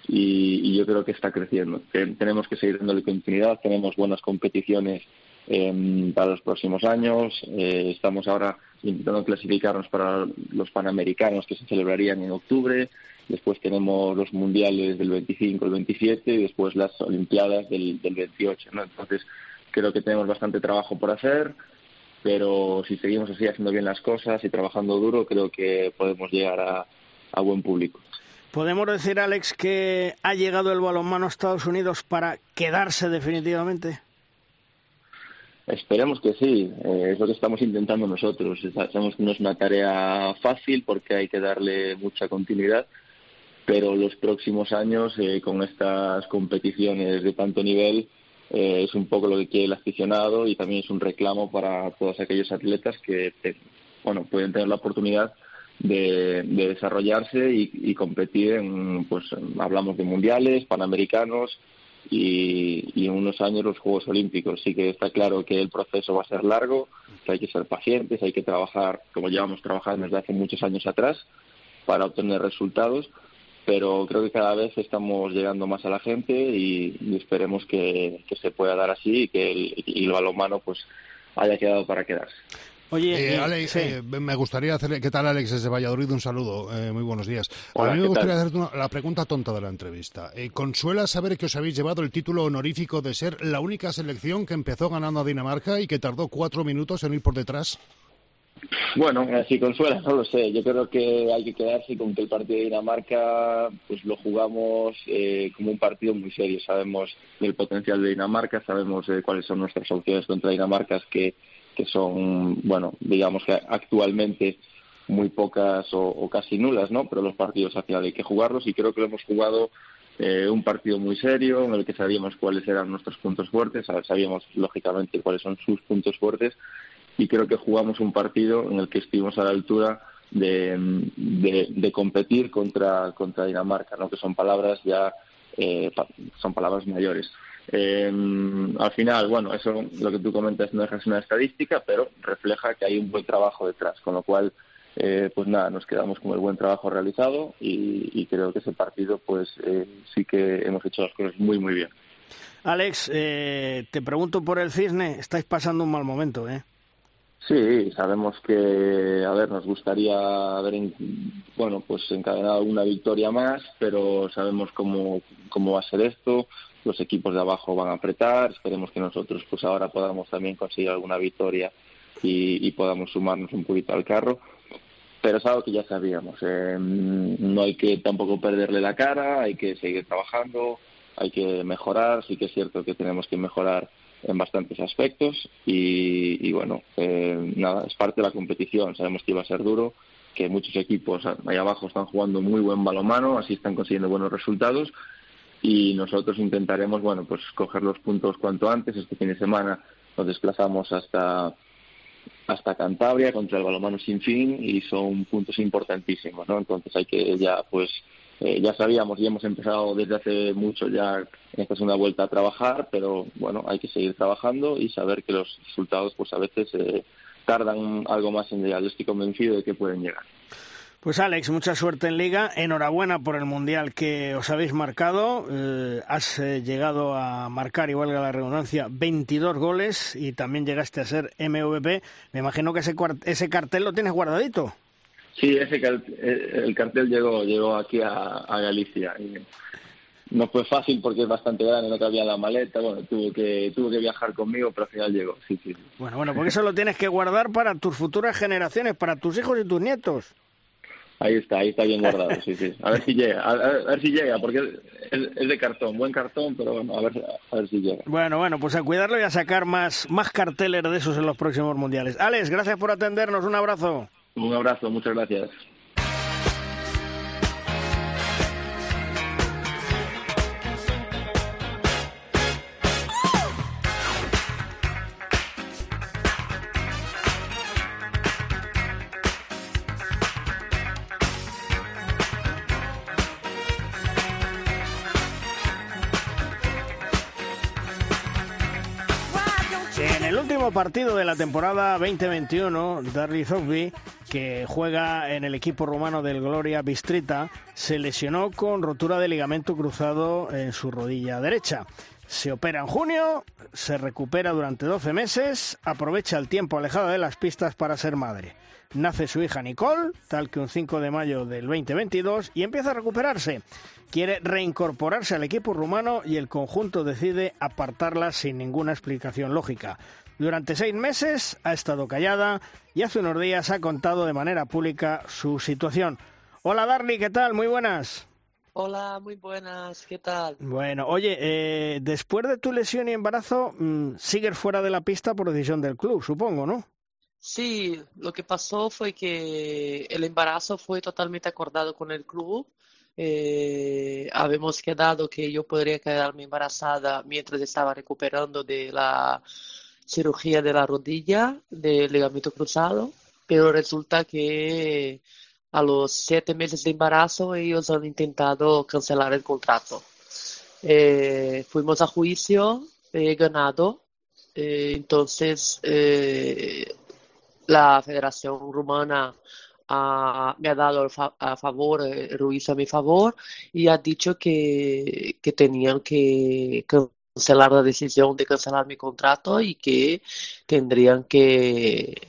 y, yo creo que está creciendo. tenemos que seguir dándole continuidad, tenemos buenas competiciones em, para los próximos años, eh, estamos ahora intentando clasificarnos para los Panamericanos que se celebrarían en octubre, después tenemos los Mundiales del 25 al 27 y después las Olimpiadas del, del 28. ¿no? Entonces creo que tenemos bastante trabajo por hacer pero si seguimos así haciendo bien las cosas y trabajando duro, creo que podemos llegar a, buen público. ¿Podemos decir, Alex, que ha llegado el balonmano a Estados Unidos para quedarse definitivamente? Esperemos que sí, eh, es lo que estamos intentando nosotros. Sabemos que no es una tarea fácil porque hay que darle mucha continuidad, pero los próximos años, eh, con estas competiciones de tanto nivel, eh, es un poco lo que quiere el aficionado y también es un reclamo para todos aquellos atletas que bueno pueden tener la oportunidad de, desarrollarse y, competir en pues hablamos de mundiales panamericanos y, y, en unos años los Juegos Olímpicos. Sí que está claro que el proceso va a ser largo, que hay que ser pacientes, hay que trabajar como llevamos trabajando desde hace muchos años atrás para obtener resultados, pero creo que cada vez estamos llegando más a la gente y, esperemos que, se pueda dar así y que el, y el balonmano pues haya quedado para quedarse. Oye, eh, eh, Alex, eh, me gustaría hacerle. ¿Qué tal, Alex? Desde Valladolid, un saludo. muy buenos días. a mí me gustaría hacer la pregunta tonta de la entrevista. ¿Consuela saber que os habéis llevado el título honorífico de ser la única selección que empezó ganando a Dinamarca y que tardó cuatro minutos en ir por detrás? Bueno, si consuela, no lo sé. Yo creo que hay que quedarse con que el partido de Dinamarca pues lo jugamos eh, como un partido muy serio. Sabemos del potencial de Dinamarca, sabemos eh, cuáles son nuestras opciones contra Dinamarca, que, que son, bueno, digamos que actualmente muy pocas o, casi nulas, ¿no? Pero los partidos al final hay que jugarlos y creo que lo hemos jugado eh, un partido muy serio en el que sabíamos cuáles eran nuestros puntos fuertes, sabíamos lógicamente cuáles son sus puntos fuertes y creo que jugamos un partido en el que estuvimos a la altura de, de, competir contra, contra Dinamarca, ¿no? que son palabras ya eh, son palabras mayores. Eh, al final, bueno, eso lo que tú comentas no es una estadística, pero refleja que hay un buen trabajo detrás, con lo cual, eh, pues nada, nos quedamos con el buen trabajo realizado y, y creo que ese partido, pues eh, sí que hemos hecho las cosas muy, muy bien. Alex, eh, te pregunto por el cisne, estáis pasando un mal momento, ¿eh? Sí, sabemos que, a ver, nos gustaría haber, bueno, pues encadenado una victoria más, pero sabemos cómo, cómo va a ser esto. Los equipos de abajo van a apretar. Esperemos que nosotros, pues ahora podamos también conseguir alguna victoria y, podamos sumarnos un poquito al carro. Pero es algo que ya sabíamos. Eh, no hay que tampoco perderle la cara, hay que seguir trabajando, hay que mejorar. Sí que es cierto que tenemos que mejorar en bastantes aspectos y, bueno, eh, nada, es parte de la competición, sabemos que iba a ser duro, que muchos equipos ahí abajo están jugando muy buen balonmano, así están consiguiendo buenos resultados y nosotros intentaremos, bueno, pues coger los puntos cuanto antes, este fin de semana nos desplazamos hasta hasta Cantabria contra el balonmano sin fin y son puntos importantísimos, ¿no? Entonces hay que ya pues eh, ya sabíamos y hemos empezado desde hace mucho ya en esta segunda vuelta a trabajar, pero bueno, hay que seguir trabajando y saber que los resultados pues a veces eh, tardan algo más en llegar. Yo estoy convencido de que pueden llegar. Pues Alex, mucha suerte en Liga. Enhorabuena por el Mundial que os habéis marcado. Eh, has llegado a marcar, igual que la redundancia, 22 goles y también llegaste a ser MVP. Me imagino que ese, ese cartel lo tienes guardadito. Sí, ese eh, el cartel llegó llegó aquí a, Galicia. Y no fue fácil porque es bastante grande, no cabía la maleta. Bueno, tuvo que tuvo que viajar conmigo, pero al final llegó. Sí, sí. Bueno, bueno, porque eso lo tienes que guardar para tus futuras generaciones, para tus hijos y tus nietos. Ahí está, ahí está bien guardado, sí, sí. A ver si llega, a, ver si llega, porque es, de cartón, buen cartón, pero bueno, a ver, a ver si llega. Bueno, bueno, pues a cuidarlo y a sacar más, más carteles de esos en los próximos mundiales. Alex, gracias por atendernos, un abrazo. Un abrazo, muchas gracias. En el último partido de la temporada 2021, Darry Zogby que juega en el equipo rumano del Gloria Bistrita, se lesionó con rotura de ligamento cruzado en su rodilla derecha. Se opera en junio, se recupera durante 12 meses, aprovecha el tiempo alejado de las pistas para ser madre. Nace su hija Nicole, tal que un 5 de mayo del 2022, y empieza a recuperarse. Quiere reincorporarse al equipo rumano y el conjunto decide apartarla sin ninguna explicación lógica. Durante seis meses ha estado callada y hace unos días ha contado de manera pública su situación. Hola Darly, ¿qué tal? Muy buenas. Hola, muy buenas, ¿qué tal? Bueno, oye, eh, después de tu lesión y embarazo, mm, sigues fuera de la pista por decisión del club, supongo, ¿no? Sí, lo que pasó fue que el embarazo fue totalmente acordado con el club. Eh, habíamos quedado que yo podría quedarme embarazada mientras estaba recuperando de la cirugía de la rodilla, del ligamento cruzado, pero resulta que a los siete meses de embarazo ellos han intentado cancelar el contrato. Eh, fuimos a juicio, he ganado, eh, entonces eh, la Federación Rumana me ha dado a favor, Ruiz a mi favor, y ha dicho que, que tenían que cancelar la decisión de cancelar mi contrato y que tendrían que,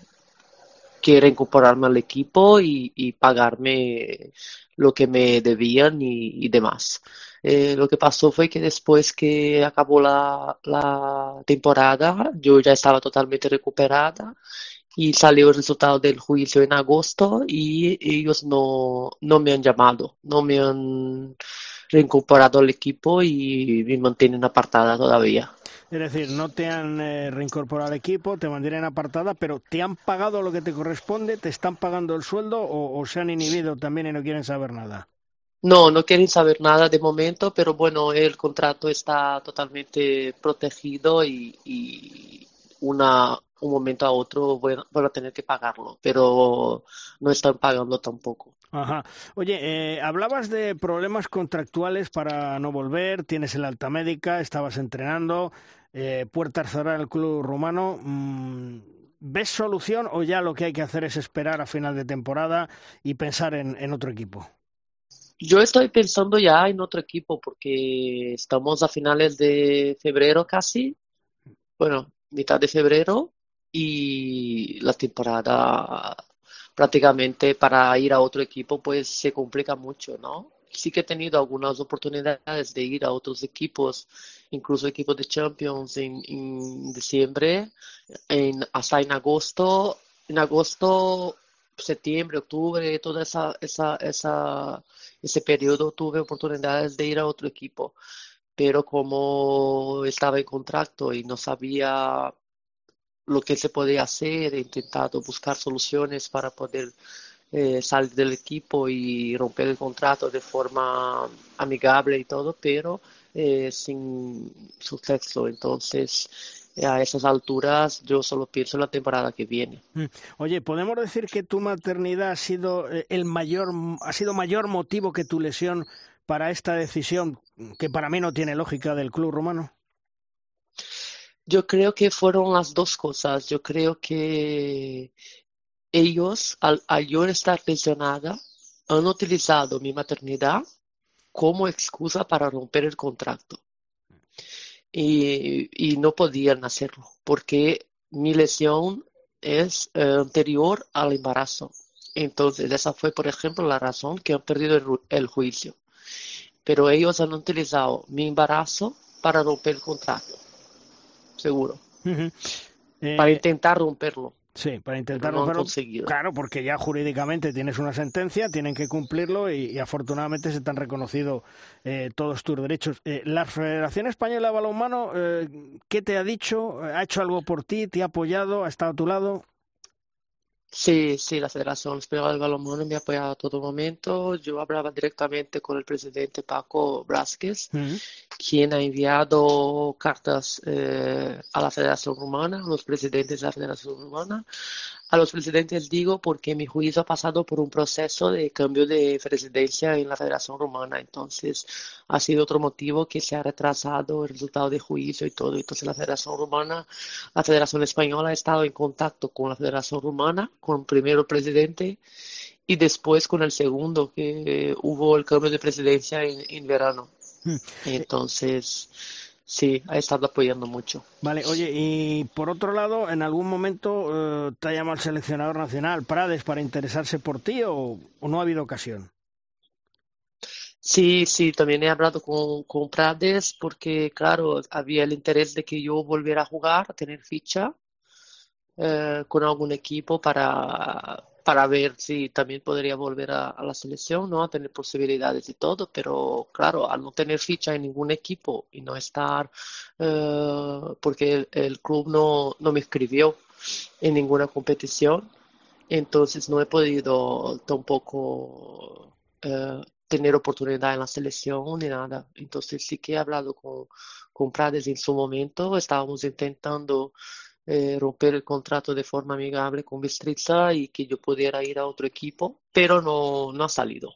que reincorporarme al equipo y, pagarme lo que me debían y, demás. Eh, lo que pasó fue que después que acabó la, la temporada, yo ya estaba totalmente recuperada y salió el resultado del juicio en agosto y ellos no, no me han llamado, no me han reincorporado al equipo y me mantienen apartada todavía. Es decir, no te han eh, reincorporado al equipo, te mantienen apartada, pero ¿te han pagado lo que te corresponde? ¿Te están pagando el sueldo o, se han inhibido también y no quieren saber nada? No, no quieren saber nada de momento, pero bueno, el contrato está totalmente protegido y, y una, un momento a otro voy, a tener que pagarlo, pero no están pagando tampoco. Ajá. Oye, eh, hablabas de problemas contractuales para no volver, tienes el alta médica, estabas entrenando, eh, puertas cerradas el club rumano. Mm, ¿Ves solución o ya lo que hay que hacer es esperar a final de temporada y pensar en, en otro equipo? Yo estoy pensando ya en otro equipo porque estamos a finales de febrero casi. Bueno, mitad de febrero y la temporada prácticamente para ir a otro equipo pues se complica mucho, ¿no? Sí que he tenido algunas oportunidades de ir a otros equipos, incluso equipos de Champions en, diciembre, en, hasta en agosto, en agosto, septiembre, octubre, todo esa, esa, esa, ese periodo tuve oportunidades de ir a otro equipo pero como estaba en contrato y no sabía lo que se podía hacer, he intentado buscar soluciones para poder eh, salir del equipo y romper el contrato de forma amigable y todo, pero eh, sin suceso. Entonces, a esas alturas yo solo pienso en la temporada que viene. Mm. Oye, podemos decir que tu maternidad ha sido eh, el mayor ha sido mayor motivo que tu lesión para esta decisión que para mí no tiene lógica del club romano? Yo creo que fueron las dos cosas. Yo creo que ellos, al, yo estar lesionada, han utilizado mi maternidad como excusa para romper el contrato. Y, no podían hacerlo porque mi lesión es eh, anterior al embarazo. Entonces, esa fue, por ejemplo, la razón que han perdido el juicio pero ellos han utilizado mi embarazo para romper el contrato, seguro. para eh, intentar romperlo. Sí, para intentar romperlo. Claro, porque ya jurídicamente tienes una sentencia, tienen que cumplirlo y, afortunadamente se te han reconocido eh, todos tus derechos. Eh, ¿La Federación Española de Balonmano qué te ha dicho? ¿Ha hecho algo por ti? ¿Te ha apoyado? ¿Ha estado a tu lado? Sí, sí, la Federación Española del Balonmano me ha apoyado a todo momento. Yo hablaba directamente con el presidente Paco Brásquez, quien ha enviado cartas eh, a la Federación Rumana, a los presidentes de la Federación Rumana, a los presidentes digo porque mi juicio ha pasado por un proceso de cambio de presidencia en la Federación Rumana, entonces ha sido otro motivo que se ha retrasado el resultado de juicio y todo. Entonces la Federación Rumana, la Federación Española ha estado en contacto con la Federación Rumana, con el primer presidente y después con el segundo, que hubo el cambio de presidencia en, verano. Hmm. Entonces, sí, ha estado apoyando mucho. Vale, oye, y por otro lado, ¿en algún momento eh, te ha llamado el seleccionador nacional, Prades, para interesarse por ti o, no ha habido ocasión? Sí, sí, también he hablado con, con, Prades porque, claro, había el interés de que yo volviera a jugar, a tener ficha eh, con algún equipo para, para ver si también podría volver a, la selección, ¿no? A tener posibilidades y todo, pero claro, al no tener ficha en ningún equipo y no estar, eh, porque el, club no, no me escribió en ninguna competición, entonces no he podido tampoco eh, tener oportunidad en la selección ni nada. Entonces sí que he hablado con, con Prades en su momento, estábamos intentando eh, romper el contrato de forma amigable con Bistriza y que yo pudiera ir a otro equipo, pero no, no ha salido.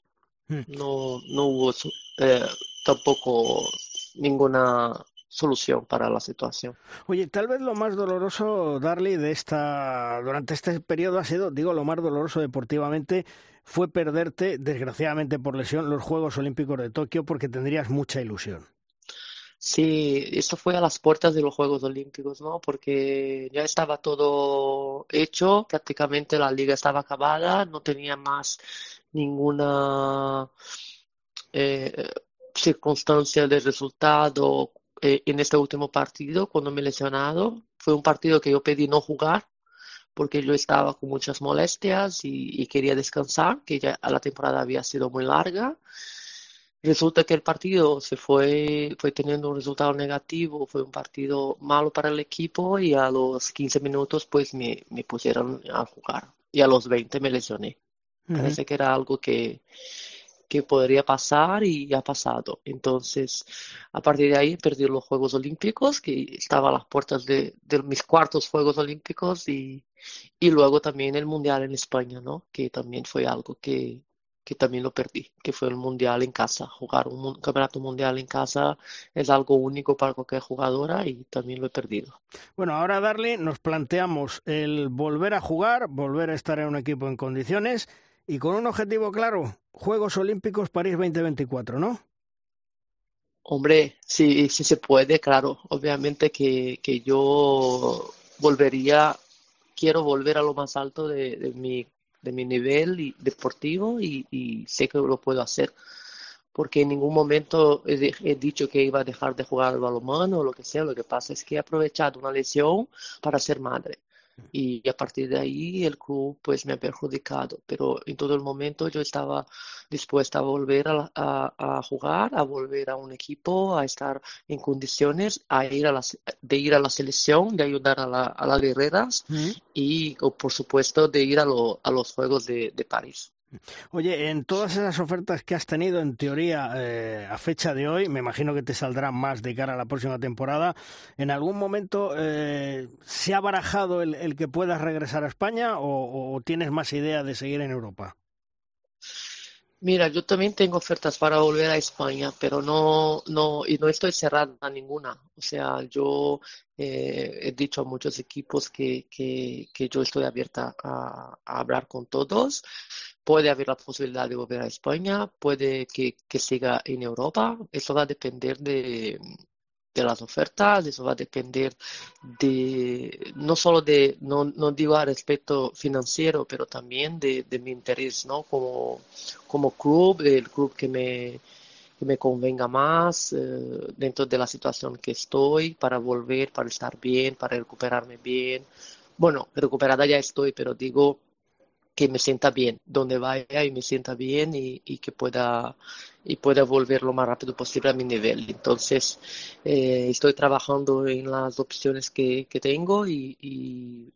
Hmm. No, no hubo eh, tampoco ninguna solución para la situación. Oye, tal vez lo más doloroso, Darly, de esta durante este periodo ha sido, digo, lo más doloroso deportivamente fue perderte, desgraciadamente por lesión, los Juegos Olímpicos de Tokio porque tendrías mucha ilusión. Sí, eso fue a las puertas de los Juegos Olímpicos, ¿no? Porque ya estaba todo hecho, prácticamente la liga estaba acabada, no tenía más ninguna eh, circunstancia de resultado eh, en este último partido cuando me he lesionado. Fue un partido que yo pedí no jugar porque yo estaba con muchas molestias y, y quería descansar, que ya la temporada había sido muy larga. Resulta que el partido se fue, fue teniendo un resultado negativo, fue un partido malo para el equipo y a los 15 minutos pues me, me pusieron a jugar y a los 20 me lesioné. Parece que era algo que, que podría pasar y ha pasado. Entonces, a partir de ahí perdí los Juegos Olímpicos, que estaba a las puertas de, de mis cuartos Juegos Olímpicos y, y luego también el Mundial en España, ¿no? Que también fue algo que, que también lo perdí, que fue el mundial en casa. Jugar un campeonato mundial en casa es algo único para cualquier jugadora y también lo he perdido. Bueno, ahora Darle, nos planteamos el volver a jugar, volver a estar en un equipo en condiciones y con un objetivo claro, Juegos Olímpicos París 2024, ¿no? Hombre, sí, sí se puede, claro. Obviamente que, que yo volvería, quiero volver a lo más alto de, de mi de mi nivel deportivo y, sé que lo puedo hacer. Porque en ningún momento he, dicho que iba a dejar de jugar al balonmano o lo que sea. Lo que pasa es que he aprovechado una lesión para ser madre y a partir de ahí el club pues me ha perjudicado, pero en todo el momento yo estaba dispuesta a volver a, jugar, a volver a un equipo, a estar en condiciones a ir a la, de ir a la selección, de ayudar a, la, a las guerreras y por supuesto de ir a, a los Juegos de París. Oye, en todas esas ofertas que has tenido, en teoría, eh, a fecha de hoy, me imagino que te saldrán más de cara a la próxima temporada. ¿En algún momento eh, se ha barajado el, que puedas regresar a España o, tienes más idea de seguir en Europa? Mira, yo también tengo ofertas para volver a España, pero no, no, y no estoy cerrada a ninguna. O sea, yo eh, he dicho a muchos equipos que, que, que yo estoy abierta a, a, hablar con todos puede haber la posibilidad de volver a España, puede que, siga en Europa. Eso va a depender de, las ofertas, eso va a depender de, no solo de, no, no digo al respecto financiero, pero también de, mi interés, ¿no? Como, como club, el club que me, que me convenga más eh, dentro de la situación que estoy para volver, para estar bien, para recuperarme bien. Bueno, recuperada ya estoy, pero digo, que me sienta bien, donde vaya y me sienta bien y, que pueda y pueda volver lo más rápido posible a mi nivel. Entonces, eh, estoy trabajando en las opciones que, tengo y,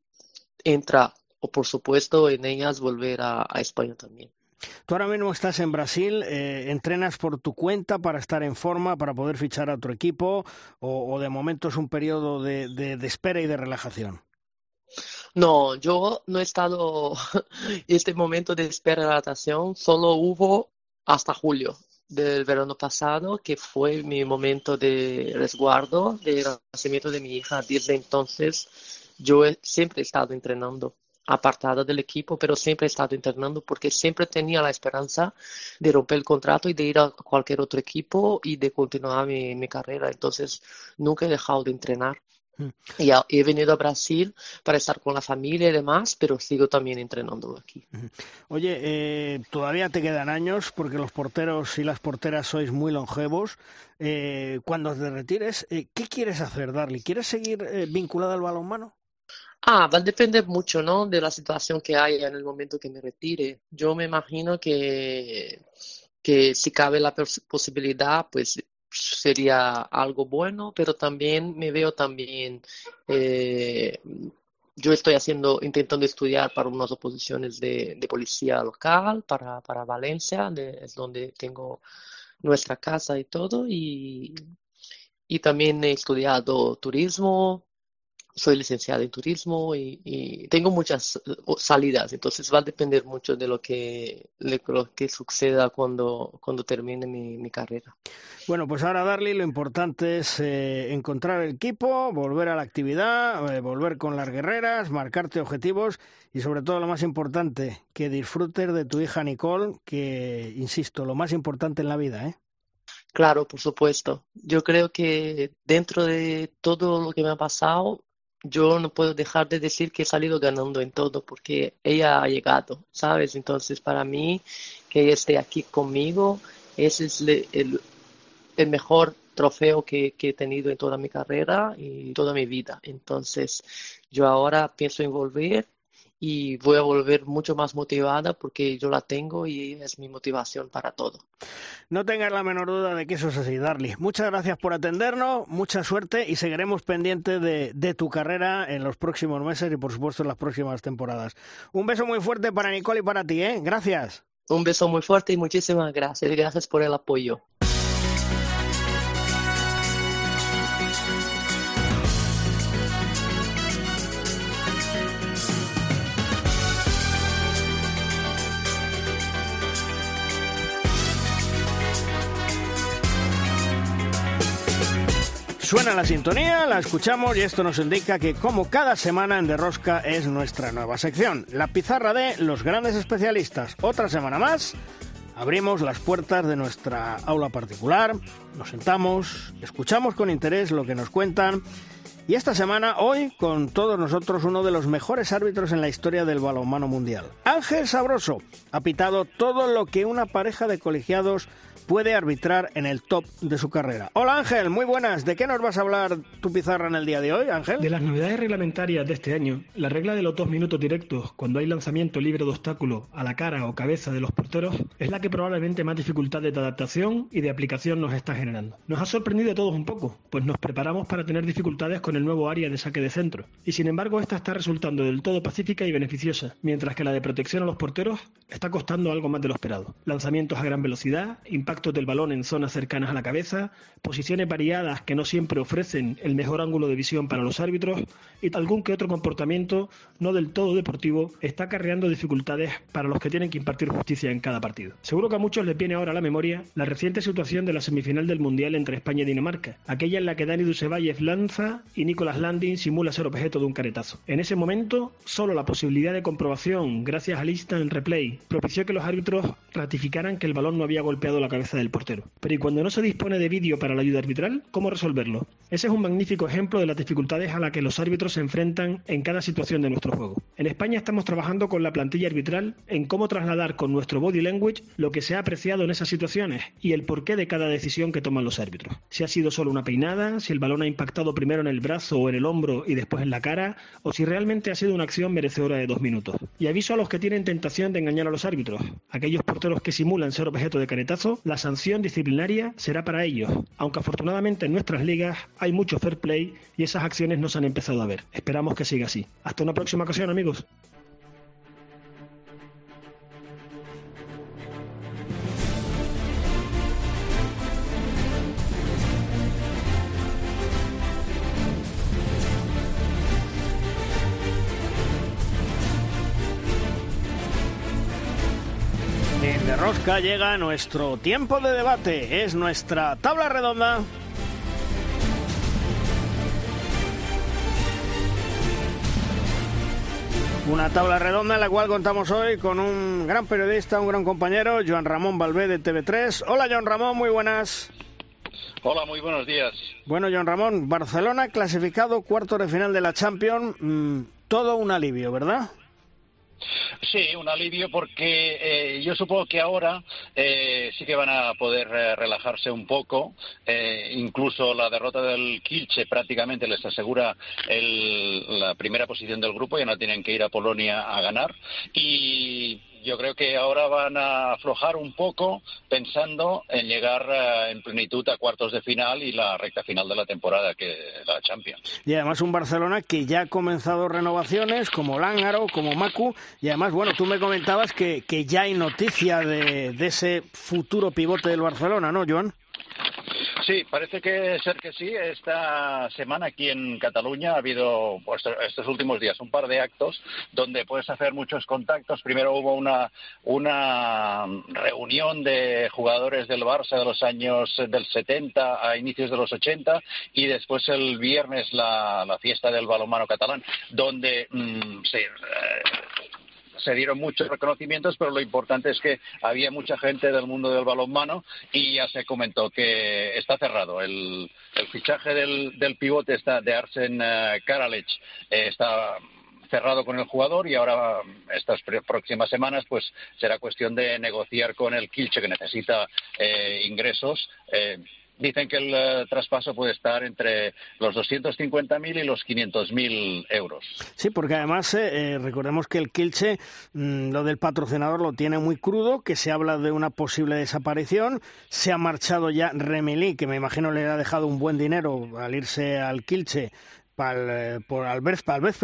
entra, o por supuesto, en ellas volver a, España también. Tú ahora mismo estás en Brasil, eh, ¿entrenas por tu cuenta para estar en forma, para poder fichar a otro equipo o, de momento es un periodo de espera y de relajación? No, yo no he estado este momento de espera de natación, solo hubo hasta julio del verano pasado, que fue mi momento de resguardo del nacimiento de mi hija. Desde entonces yo siempre he estado entrenando apartada del equipo, pero siempre he estado entrenando porque siempre tenía la esperanza de romper el contrato y de ir a cualquier otro equipo y de continuar mi carrera. Entonces, nunca he dejado de entrenar. Y he venido a Brasil para estar con la familia y demás, pero sigo también entrenando aquí. Oye, eh, todavía te quedan años porque los porteros y las porteras sois muy longevos. Eh, cuando te retires, eh, ¿qué quieres hacer, Darly? ¿Quieres seguir vinculada al balonmano? Ah, va a depender mucho, ¿no? De la situación que haya en el momento que me retire. Yo me imagino que, que si cabe la posibilidad, pues sería algo bueno, pero también me veo también, eh, yo estoy haciendo, intentando estudiar para unas oposiciones de, de policía local, para, para Valencia, es donde tengo nuestra casa y todo, y, y también he estudiado turismo, soy licenciada en turismo y, tengo muchas eh, salidas, entonces va a depender mucho de lo que, lo que suceda cuando, cuando termine mi, carrera. Bueno, pues ahora, Darly, lo importante es eh, encontrar el equipo, volver a la actividad, eh, volver con las guerreras, marcarte objetivos y sobre todo lo más importante, que disfrutes de tu hija Nicole, que, insisto, lo más importante en la vida, ¿eh? Claro, por supuesto. Yo creo que dentro de todo lo que me ha pasado, yo no puedo dejar de decir que he salido ganando en todo porque ella ha llegado, ¿sabes? Entonces, para mí, que ella esté aquí conmigo, ese es el, el mejor trofeo que, he tenido en toda mi carrera y toda mi vida. Entonces, yo ahora pienso en volver y voy a volver mucho más motivada porque yo la tengo y es mi motivación para todo. No tengas la menor duda de que eso es así, Darly. Muchas gracias por atendernos, mucha suerte y seguiremos pendientes de, de tu carrera en los próximos meses y por supuesto en las próximas temporadas. Un beso muy fuerte para Nicole y para ti, ¿eh? Gracias. Un beso muy fuerte y muchísimas gracias. Gracias por el apoyo. Suena la sintonía, la escuchamos y esto nos indica que como cada semana en Derrosca es nuestra nueva sección, la pizarra de los grandes especialistas. Otra semana más, abrimos las puertas de nuestra aula particular, nos sentamos, escuchamos con interés lo que nos cuentan y esta semana, hoy, con todos nosotros, uno de los mejores árbitros en la historia del balonmano mundial. Ángel Sabroso ha pitado todo lo que una pareja de colegiados puede arbitrar en el top de su carrera. Hola Ángel, muy buenas. ¿De qué nos vas a hablar tu pizarra en el día de hoy, Ángel? De las novedades reglamentarias de este año, la regla de los dos minutos directos cuando hay lanzamiento libre de obstáculo a la cara o cabeza de los porteros es la que probablemente más dificultades de adaptación y de aplicación nos está generando. Nos ha sorprendido a todos un poco, pues nos preparamos para tener dificultades con el nuevo área de saque de centro, y sin embargo esta está resultando del todo pacífica y beneficiosa, mientras que la de protección a los porteros está costando algo más de lo esperado. Lanzamientos a gran velocidad, impacto del balón en zonas cercanas a la cabeza, posiciones variadas que no siempre ofrecen el mejor ángulo de visión para los árbitros y algún que otro comportamiento no del todo deportivo está acarreando dificultades para los que tienen que impartir justicia en cada partido. Seguro que a muchos les viene ahora a la memoria la reciente situación de la semifinal del Mundial entre España y Dinamarca, aquella en la que Dani Dusevayev lanza y Nicolás Landin simula ser objeto de un caretazo. En ese momento, solo la posibilidad de comprobación, gracias al instant replay, propició que los árbitros ratificaran que el balón no había golpeado la cabeza del portero. Pero ¿y cuando no se dispone de vídeo para la ayuda arbitral? ¿Cómo resolverlo? Ese es un magnífico ejemplo de las dificultades a las que los árbitros se enfrentan en cada situación de nuestro juego. En España estamos trabajando con la plantilla arbitral en cómo trasladar con nuestro body language lo que se ha apreciado en esas situaciones y el porqué de cada decisión que toman los árbitros. Si ha sido solo una peinada, si el balón ha impactado primero en el brazo o en el hombro y después en la cara, o si realmente ha sido una acción merecedora de dos minutos. Y aviso a los que tienen tentación de engañar a los árbitros, aquellos porteros que simulan ser objeto de caretazo, la sanción disciplinaria será para ellos, aunque afortunadamente en nuestras ligas hay mucho fair play y esas acciones no se han empezado a ver. Esperamos que siga así. Hasta una próxima ocasión, amigos. Rosca llega nuestro tiempo de debate. Es nuestra tabla redonda. Una tabla redonda en la cual contamos hoy con un gran periodista, un gran compañero, Joan Ramón Valvé de TV3. Hola, Joan Ramón, muy buenas. Hola, muy buenos días. Bueno, Joan Ramón, Barcelona clasificado cuarto de final de la Champions, mm, todo un alivio, ¿verdad? Sí, un alivio porque eh, yo supongo que ahora eh, sí que van a poder eh, relajarse un poco. incluso la derrota del Kilche prácticamente les asegura la primera posición del grupo. Ya no tienen que ir a Polonia a ganar. Y yo creo que ahora van a aflojar un poco pensando en llegar eh, en plenitud a cuartos de final y la recta final de la temporada que la Champions. Y además un Barcelona que ya ha comenzado renovaciones como Lángaro, como Macu y además, bueno, tú me comentabas que, que ya hay noticia de, de ese futuro pivote del Barcelona, ¿no, Joan? Sí, parece que ser que sí. Esta semana aquí en Cataluña ha habido, pues, estos últimos días, un par de actos donde puedes hacer muchos contactos. Primero hubo una, una reunión de jugadores del Barça de los años del 70 a inicios de los 80 y después el viernes la, fiesta del balonmano catalán, donde mm, se, eh, se dieron muchos reconocimientos, pero lo importante es que había mucha gente del mundo del balonmano y ya se comentó que está cerrado. El, fichaje del, del, pivote está, de Arsen uh, está cerrado con el jugador y ahora estas próximas semanas pues será cuestión de negociar con el Kilche que necesita eh, ingresos dicen que el eh, traspaso puede estar entre los 250.000 y los 500.000 euros. Sí, porque además eh, eh, recordemos que el Kilche, mm, lo del patrocinador lo tiene muy crudo, que se habla de una posible desaparición. Se ha marchado ya Remeli, que me imagino le ha dejado un buen dinero al irse al Kilche para por al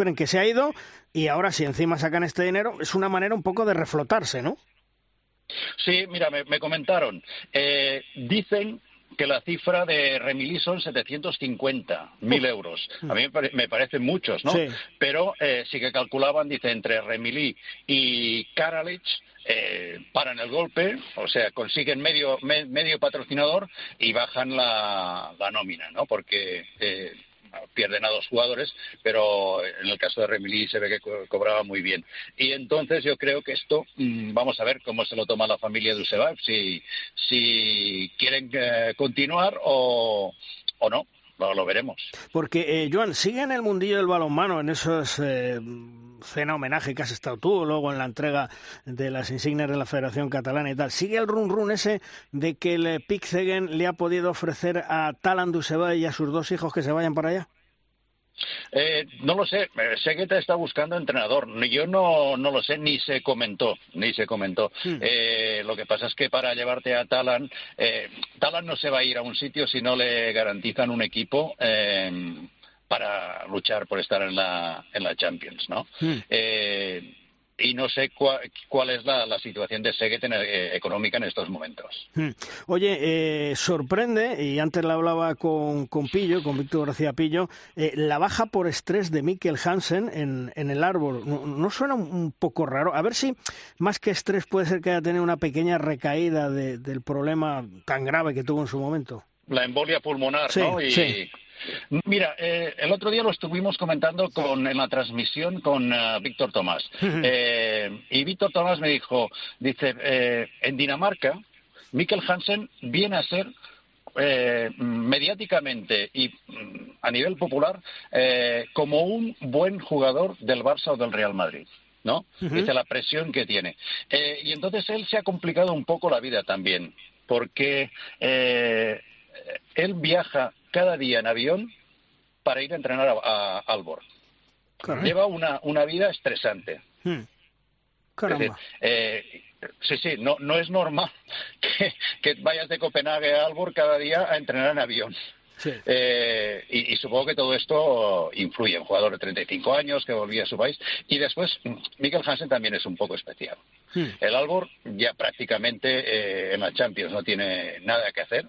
en que se ha ido, y ahora si encima sacan este dinero, es una manera un poco de reflotarse, ¿no? Sí, mira, me, comentaron. dicen que la cifra de Remilí son 750 mil euros. A mí me, parecen muchos, ¿no? Pero eh, sí que calculaban, dice, entre Remilí y Karalich, eh, paran el golpe, o sea, consiguen medio, medio patrocinador y bajan la, la nómina, ¿no? Porque eh, pierden a dos jugadores, pero en el caso de Remilí se ve que cobraba muy bien. Y entonces yo creo que esto, mm, vamos a ver cómo se lo toma la familia de Usebav, si, si quieren eh, continuar o, o no. Lo, veremos. Porque, eh, Joan, sigue en el mundillo del balonmano, en esos eh, cena homenaje que has estado tú, luego en la entrega de las insignias de la Federación Catalana y tal. ¿Sigue el run run ese de que el Pixegen le ha podido ofrecer a Talan Duseba y a sus dos hijos que se vayan para allá? Eh, no lo sé, eh, sé que te está buscando entrenador. Yo no, no lo sé, ni se comentó, ni se comentó. Hmm. Eh, lo que pasa es que para llevarte a Talan, eh, Talan no se va a ir a un sitio si no le garantizan un equipo para luchar por estar en la, en la Champions, ¿no? Hmm y no sé cuál, es la, situación de Seguet eh, económica en estos momentos. Hmm. Oye, eh, sorprende, y antes la hablaba con, con Pillo, con Víctor García Pillo, eh, la baja por estrés de Mikkel Hansen en, en el árbol. ¿No, suena un poco raro? A ver si más que estrés puede ser que haya tenido una pequeña recaída del problema tan grave que tuvo en su momento. La embolia pulmonar, ¿no? sí. Mira, eh, el otro día lo estuvimos comentando con, en la transmisión con eh, Víctor Tomás. Eh, y Víctor Tomás me dijo, dice, en Dinamarca, Mikkel Hansen viene a ser mediáticamente y mm, a nivel popular como un buen jugador del Barça o del Real Madrid. ¿no? Dice la presión que tiene. y entonces él se ha complicado un poco la vida también, porque él viaja cada día en avión para ir a entrenar a, Albor. Lleva una, una vida estresante. Hmm. Eh, sí, sí, no, no es normal que, vayas de Copenhague a Albor cada día a entrenar en avión. Eh, y, supongo que todo esto influye. Un jugador de 35 años que volvía a su país. Y después, Miguel Hansen también es un poco especial. Hmm. El Albor ya prácticamente eh, en la Champions no tiene nada que hacer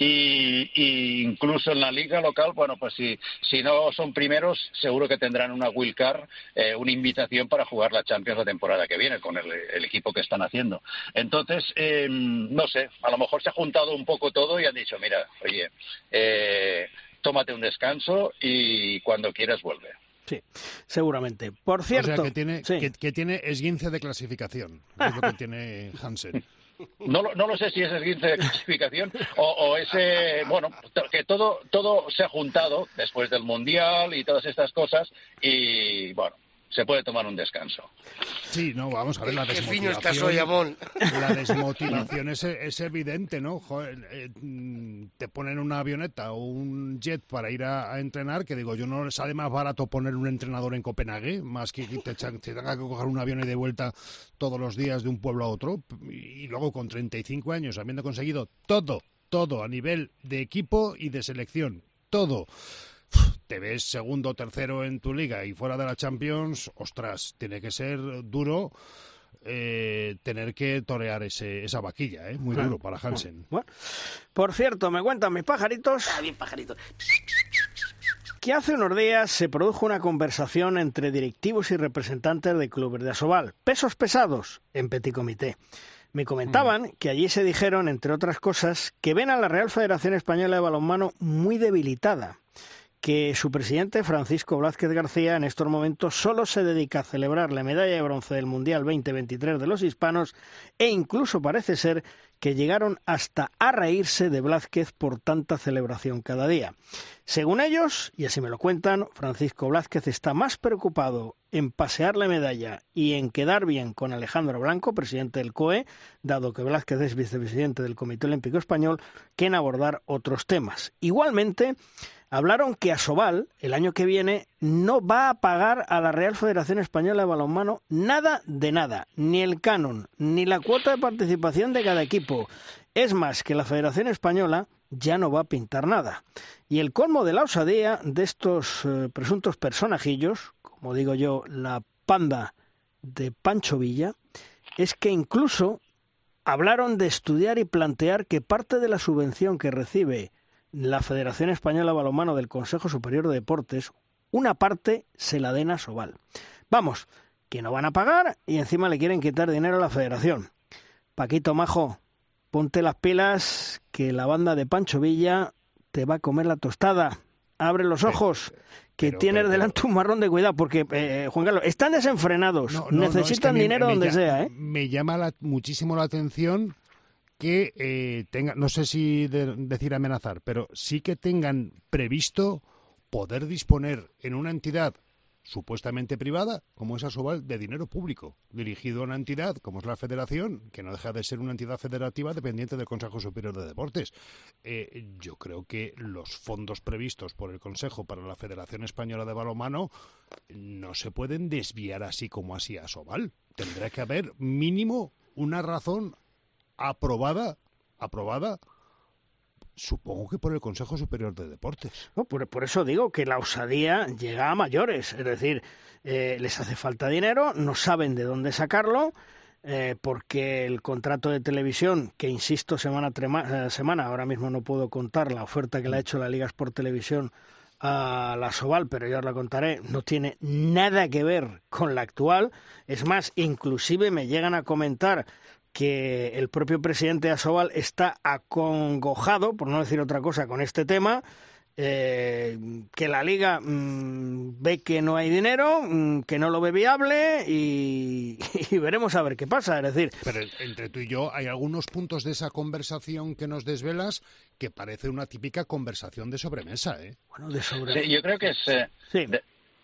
y, incluso en la liga local, bueno, pues si, si no son primeros, seguro que tendrán una wildcard, eh, una invitación para jugar la Champions la temporada que viene con el, equipo que están haciendo. Entonces, em, no sé, a lo mejor se ha juntado un poco todo y han dicho, mira, oye, eh, tómate un descanso y cuando quieras vuelve. Sí, seguramente. Por cierto, o sea, que tiene, que, tiene esguince de clasificación, es lo que tiene Hansen. No, no lo sé si es esguince de clasificación o, o ese, bueno, que todo, todo se ha juntado después del Mundial y todas estas cosas y, bueno, se puede tomar un descanso. Sí, no, vamos a ver la desmotivación. La desmotivación es, evidente, ¿no? Eh, mm, te ponen una avioneta o un jet para ir a, entrenar, que digo, yo no le sale más barato poner un entrenador en Copenhague, más que te, te tenga que coger un avión y de vuelta todos los días de un pueblo a otro, y luego con 35 años, habiendo conseguido todo, todo a nivel de equipo y de selección, todo te ves segundo o tercero en tu liga y fuera de la Champions, ostras, tiene que ser duro eh, tener que torear ese, esa vaquilla, ¿eh? muy duro para Hansen. por cierto, me cuentan mis pajaritos. Ah, bien pajaritos. Que hace unos días se produjo una conversación entre directivos y representantes de clubes de Asobal, pesos pesados en Petit Comité. Me comentaban mm. que allí se dijeron, entre otras cosas, que ven a la Real Federación Española de Balonmano muy debilitada que su presidente, Francisco Blázquez García, en estos momentos solo se dedica a celebrar la medalla de bronce del Mundial 2023 de los hispanos e incluso parece ser que llegaron hasta a reírse de Blázquez por tanta celebración cada día. Según ellos, y así me lo cuentan, Francisco Blázquez está más preocupado en pasear la medalla y en quedar bien con Alejandro Blanco, presidente del COE, dado que Blázquez es vicepresidente del Comité Olímpico Español, que en abordar otros temas. Igualmente, hablaron que Asobal, el año que viene, no va a pagar a la Real Federación Española de Balonmano nada de nada, ni el canon, ni la cuota de participación de cada equipo. Es más, que la Federación Española ya no va a pintar nada. Y el colmo de la osadía de estos eh, presuntos personajillos, como digo yo, la panda de Pancho Villa, es que incluso hablaron de estudiar y plantear que parte de la subvención que recibe la Federación Española de Balonmano del Consejo Superior de Deportes, una parte se la den a Sobal. Vamos, que no van a pagar y encima le quieren quitar dinero a la Federación. Paquito Majo, ponte las pilas que la banda de Pancho Villa te va a comer la tostada. Abre los ojos, que tienes delante un marrón de cuidado, porque, eh, Juan Carlos, están desenfrenados, necesitan dinero donde sea. ¿eh? Me llama muchísimo la atención que eh, tengan, no sé si decir amenazar, pero sí que tengan previsto poder disponer en una entidad supuestamente privada, como es Asobal, de dinero público, dirigido a una entidad como es la Federación, que no deja de ser una entidad federativa dependiente del Consejo Superior de Deportes. Eh, yo creo que los fondos previstos por el Consejo para la Federación Española de Balomano no se pueden desviar así como así a Asobal. Tendrá que haber mínimo una razón aprobada, aprobada, supongo que por el Consejo Superior de Deportes. Por, eso digo que la osadía llega a mayores, es decir, eh, les hace falta dinero, no saben de dónde sacarlo. Eh, porque el contrato de televisión, que insisto semana a eh, semana, ahora mismo no puedo contar la oferta que le ha hecho la Liga por Televisión a la Soval, pero ya os la contaré, no tiene nada que ver con la actual. Es más, inclusive me llegan a comentar que el propio presidente Asobal está acongojado, por no decir otra cosa, con este tema, eh, que la liga mm, ve que no hay dinero, mm, que no lo ve viable y, veremos a ver qué pasa. Es decir, pero entre tú y yo hay algunos puntos de esa conversación que nos desvelas que parece una típica conversación de sobremesa, ¿eh? Bueno, de sobremesa. Sí, yo creo que es. Eh, sí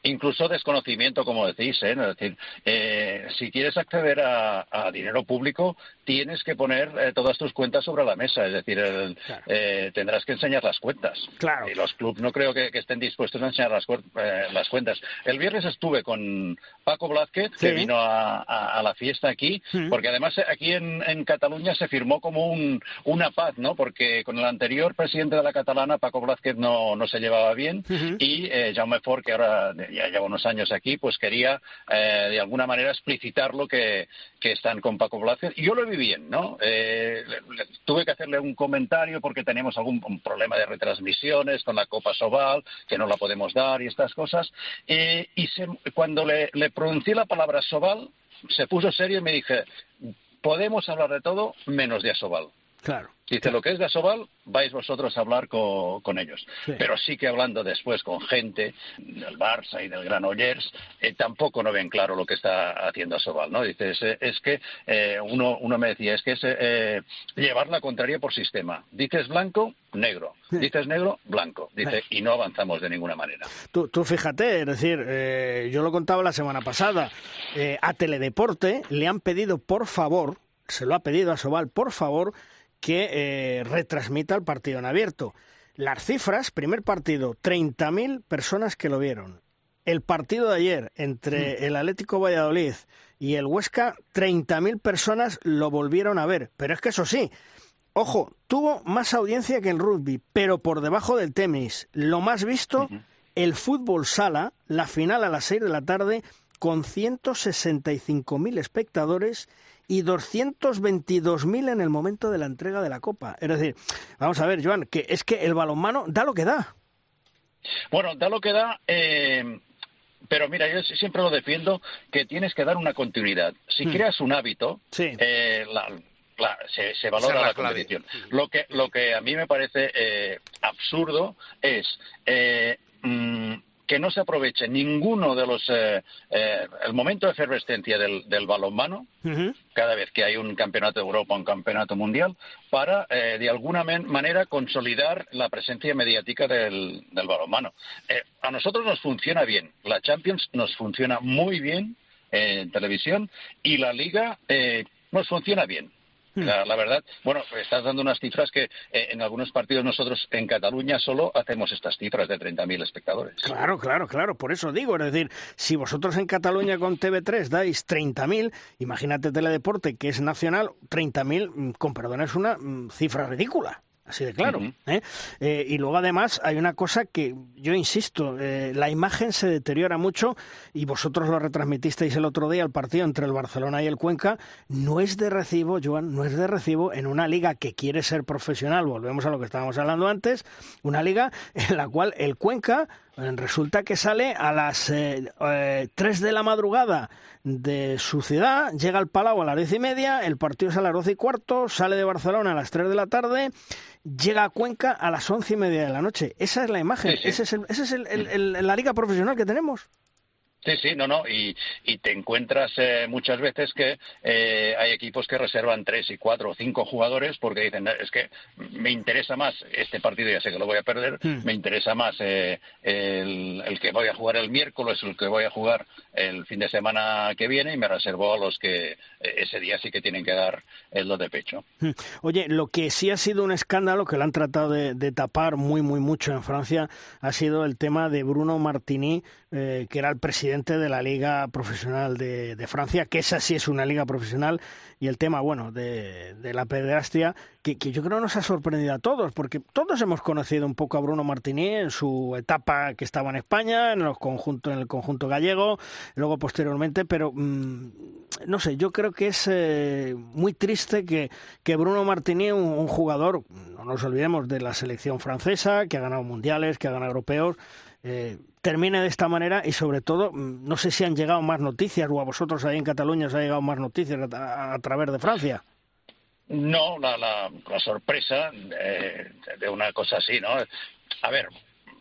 incluso desconocimiento, como decís. ¿eh? Es decir, eh, si quieres acceder a, dinero público, tienes que poner eh, todas tus cuentas sobre la mesa. Es decir, eh, tendrás que enseñar las cuentas. Claro. Y los clubes no creo que, estén dispuestos a enseñar las, las, cuentas. El viernes estuve con Paco Blázquez, que vino a, la fiesta aquí, porque además aquí en, Cataluña se firmó como un, una paz, ¿no? Porque con el anterior presidente de la catalana, Paco Blázquez, no, no se llevaba bien, y Jaume Fort, que ahora ya lleva unos años aquí, pues quería eh, de alguna manera explicitar lo que, que están con Paco Blázquez. Y yo lo vi bien, ¿no? Eh, tuve que hacerle un comentario porque tenemos algún problema de retransmisiones con la Copa Sobal, que no la podemos dar y estas cosas. y cuando le, le pronuncié la palabra Sobal, se puso serio y me dije, podemos hablar de todo menos de Asobal. Claro. Dice, lo que es de Asobal, vais vosotros a hablar con, ellos. Pero sí que hablando después con gente del Barça y del Granollers, eh, tampoco no ven claro lo que está haciendo Asobal, ¿no? Dice, es, que eh, uno, uno me decía, es que es eh, llevar la contraria por sistema. Dices blanco, negro. Dices negro, blanco. Dice, y no avanzamos de ninguna manera. Tú, tú fíjate, es decir, yo lo contaba la semana pasada, a Teledeporte le han pedido, por favor, se lo ha pedido a Sobal, por favor, que eh, retransmita el partido en abierto. Las cifras, primer partido, 30.000 personas que lo vieron. El partido de ayer entre mm. el Atlético Valladolid y el Huesca, 30.000 personas lo volvieron a ver. Pero es que eso sí, ojo, tuvo más audiencia que el rugby, pero por debajo del tenis. Lo más visto, el fútbol sala, la final a las 6 de la tarde, con 165.000 espectadores y 222.000 en el momento de la entrega de la Copa. Es decir, vamos a ver, Joan, que es que el balonmano da lo que da. Bueno, da lo que da. Eh, pero mira, yo siempre lo defiendo que tienes que dar una continuidad. Si hmm. creas un hábito, eh, se, valora la, competición. Lo que, lo que a mí me parece eh, absurdo es mm, que no se aproveche ninguno de los eh, eh, el momento de efervescencia del, del balonmano cada vez que hay un campeonato de Europa o un campeonato mundial para eh, de alguna manera consolidar la presencia mediática del, del balonmano a nosotros nos funciona bien la Champions nos funciona muy bien en televisión y la Liga nos funciona bien Hmm. La, verdad, bueno, estás dando unas cifras que eh, en algunos partidos nosotros en Cataluña solo hacemos estas cifras de 30.000 espectadores. Claro, claro, claro, por eso digo, es decir, si vosotros en Cataluña con TV3 dais 30.000, imagínate Teledeporte, que es nacional, 30.000, mm, con perdón, es una mm, cifra ridícula así de claro. ¿eh? Eh, y luego además hay una cosa que yo insisto, eh, la imagen se deteriora mucho y vosotros lo retransmitisteis el otro día el partido entre el Barcelona y el Cuenca, no es de recibo, Joan, no es de recibo en una liga que quiere ser profesional, volvemos a lo que estábamos hablando antes, una liga en la cual el Cuenca Resulta que sale a las eh, 3 de la madrugada de su ciudad, llega al Palau a las 10 y media, el partido es a las 12 y cuarto, sale de Barcelona a las 3 de la tarde, llega a Cuenca a las 11 y media de la noche. Esa es la imagen, esa es, el, ese es el, la liga profesional que tenemos. Sí, sí, no, no, y, y te encuentras eh, muchas veces que eh, hay equipos que reservan tres y cuatro o cinco jugadores porque dicen, es que me interesa más este partido, ya sé que lo voy a perder, hmm. me interesa más eh, el, el, que voy a jugar el miércoles, el que voy a jugar el fin de semana que viene y me reservo a los que ese día sí que tienen que dar el do de pecho. Hmm. Oye, lo que sí ha sido un escándalo que lo han tratado de, de tapar muy, muy mucho en Francia ha sido el tema de Bruno Martini, que era el presidente de la Liga Profesional de, Francia, que esa sí es una liga profesional, y el tema, bueno, de, la pederastia, que, yo creo nos ha sorprendido a todos, porque todos hemos conocido un poco a Bruno Martini en su etapa que estaba en España, en, los conjuntos, en el conjunto gallego, luego posteriormente, pero mm, no sé, yo creo que es eh, muy triste que, que Bruno Martini, un, un jugador, no nos olvidemos de la selección francesa, que ha ganado mundiales, que ha ganado europeos, eh, termine de esta manera y sobre todo, mm, no sé si han llegado más noticias o a vosotros ahí en Cataluña os ha llegado más noticias a, través de Francia. No, la, la, sorpresa de, de, una cosa así, ¿no? A ver,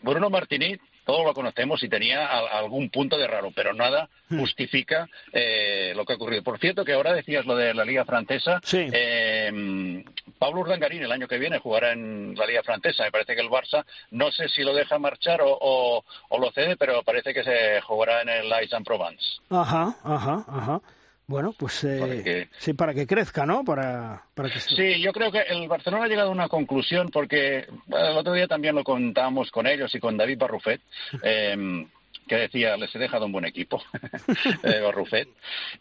Bruno Martini todos lo conocemos y tenía algún punto de raro, pero nada hmm. justifica eh, lo que ha ocurrido. Por cierto, que ahora decías lo de la Liga Francesa. Eh, Pablo Urdangarín el año que viene jugará en la Liga Francesa. Me parece que el Barça, no sé si lo deja marchar o, o lo cede, pero parece que se jugará en el Aix-en-Provence. Ajá, ajá, ajá. Bueno, pues eh, sí, para que crezca, ¿no? Para, para que... Sí, yo creo que el Barcelona ha llegado a una conclusión porque el otro día también lo contábamos con ellos y con David Barrufet. Eh, que decía, les he dejado un buen equipo, eh,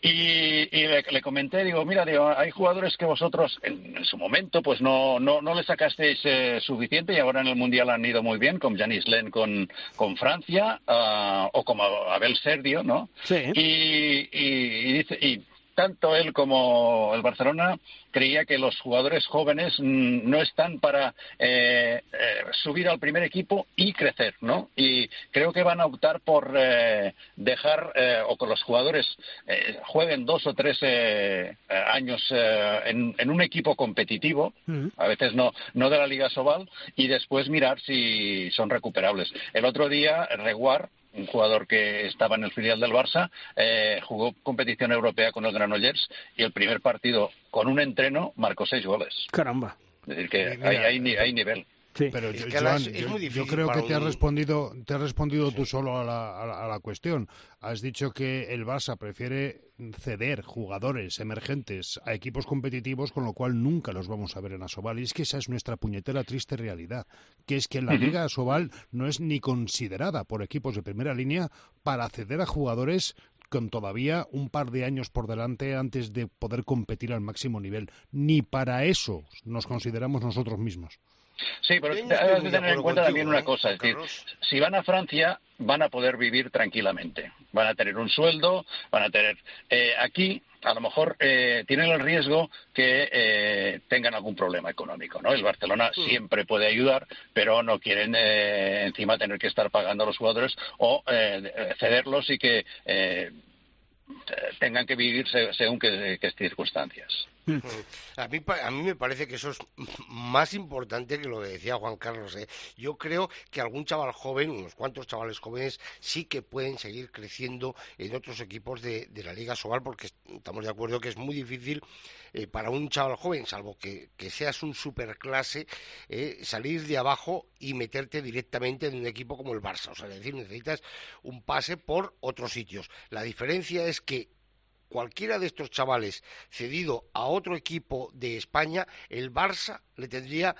Y, le, comenté, digo, mira, digo, hay jugadores que vosotros en, su momento pues no, no, no le sacasteis eh, suficiente y ahora en el Mundial han ido muy bien, como Janis Len con, con Francia uh, o como Abel Serdio, ¿no? Sí. Y, y, dice, y tanto él como el Barcelona creía que los jugadores jóvenes mm, no están para eh, eh, subir al primer equipo y crecer, ¿no? Y creo que van a optar por eh, dejar o que los jugadores jueguen dos o tres años en, un equipo competitivo, a veces no, no de la Liga Sobal, y después mirar si son recuperables. El otro día, Reguar, un jugador que estaba en el filial del Barça, eh, jugó competición europea con el Granollers y el primer partido con un entreno marcó seis goles. Caramba. Es decir, que hay, nivel. Pero yo, creo que te has respondido, te has respondido tú solo a la, a la, cuestión. Has dicho que el Barça prefiere ceder jugadores emergentes a equipos competitivos, con lo cual nunca los vamos a ver en Asobal. Y es que esa es nuestra puñetera triste realidad, que es que la Liga Asobal no es ni considerada por equipos de primera línea para ceder a jugadores con todavía un par de años por delante antes de poder competir al máximo nivel. Ni para eso nos consideramos nosotros mismos. Sí, pero hay que tener en cuenta también una cosa, es decir, si van a Francia van a poder vivir tranquilamente, van a tener un sueldo, van a tener eh, aquí a lo mejor eh, tienen el riesgo que eh, tengan algún problema económico, ¿no? El Barcelona mm. siempre puede ayudar, pero no quieren encima tener que estar pagando a los jugadores o cederlos y que tengan que vivir según qué circunstancias. Mm. A mí, a me parece que eso es más importante que lo que decía Juan Carlos. ¿eh? Yo creo que algún chaval joven, unos cuantos chavales jóvenes, sí que pueden seguir creciendo en otros equipos de, la Liga Sobal, porque estamos de acuerdo que es muy difícil eh, para un chaval joven, salvo que, seas un superclase, eh, salir de abajo y meterte directamente en un equipo como el Barça. O sea, es decir, necesitas un pase por otros sitios. La diferencia es que cualquiera de estos chavales cedido a otro equipo de España, el Barça le tendría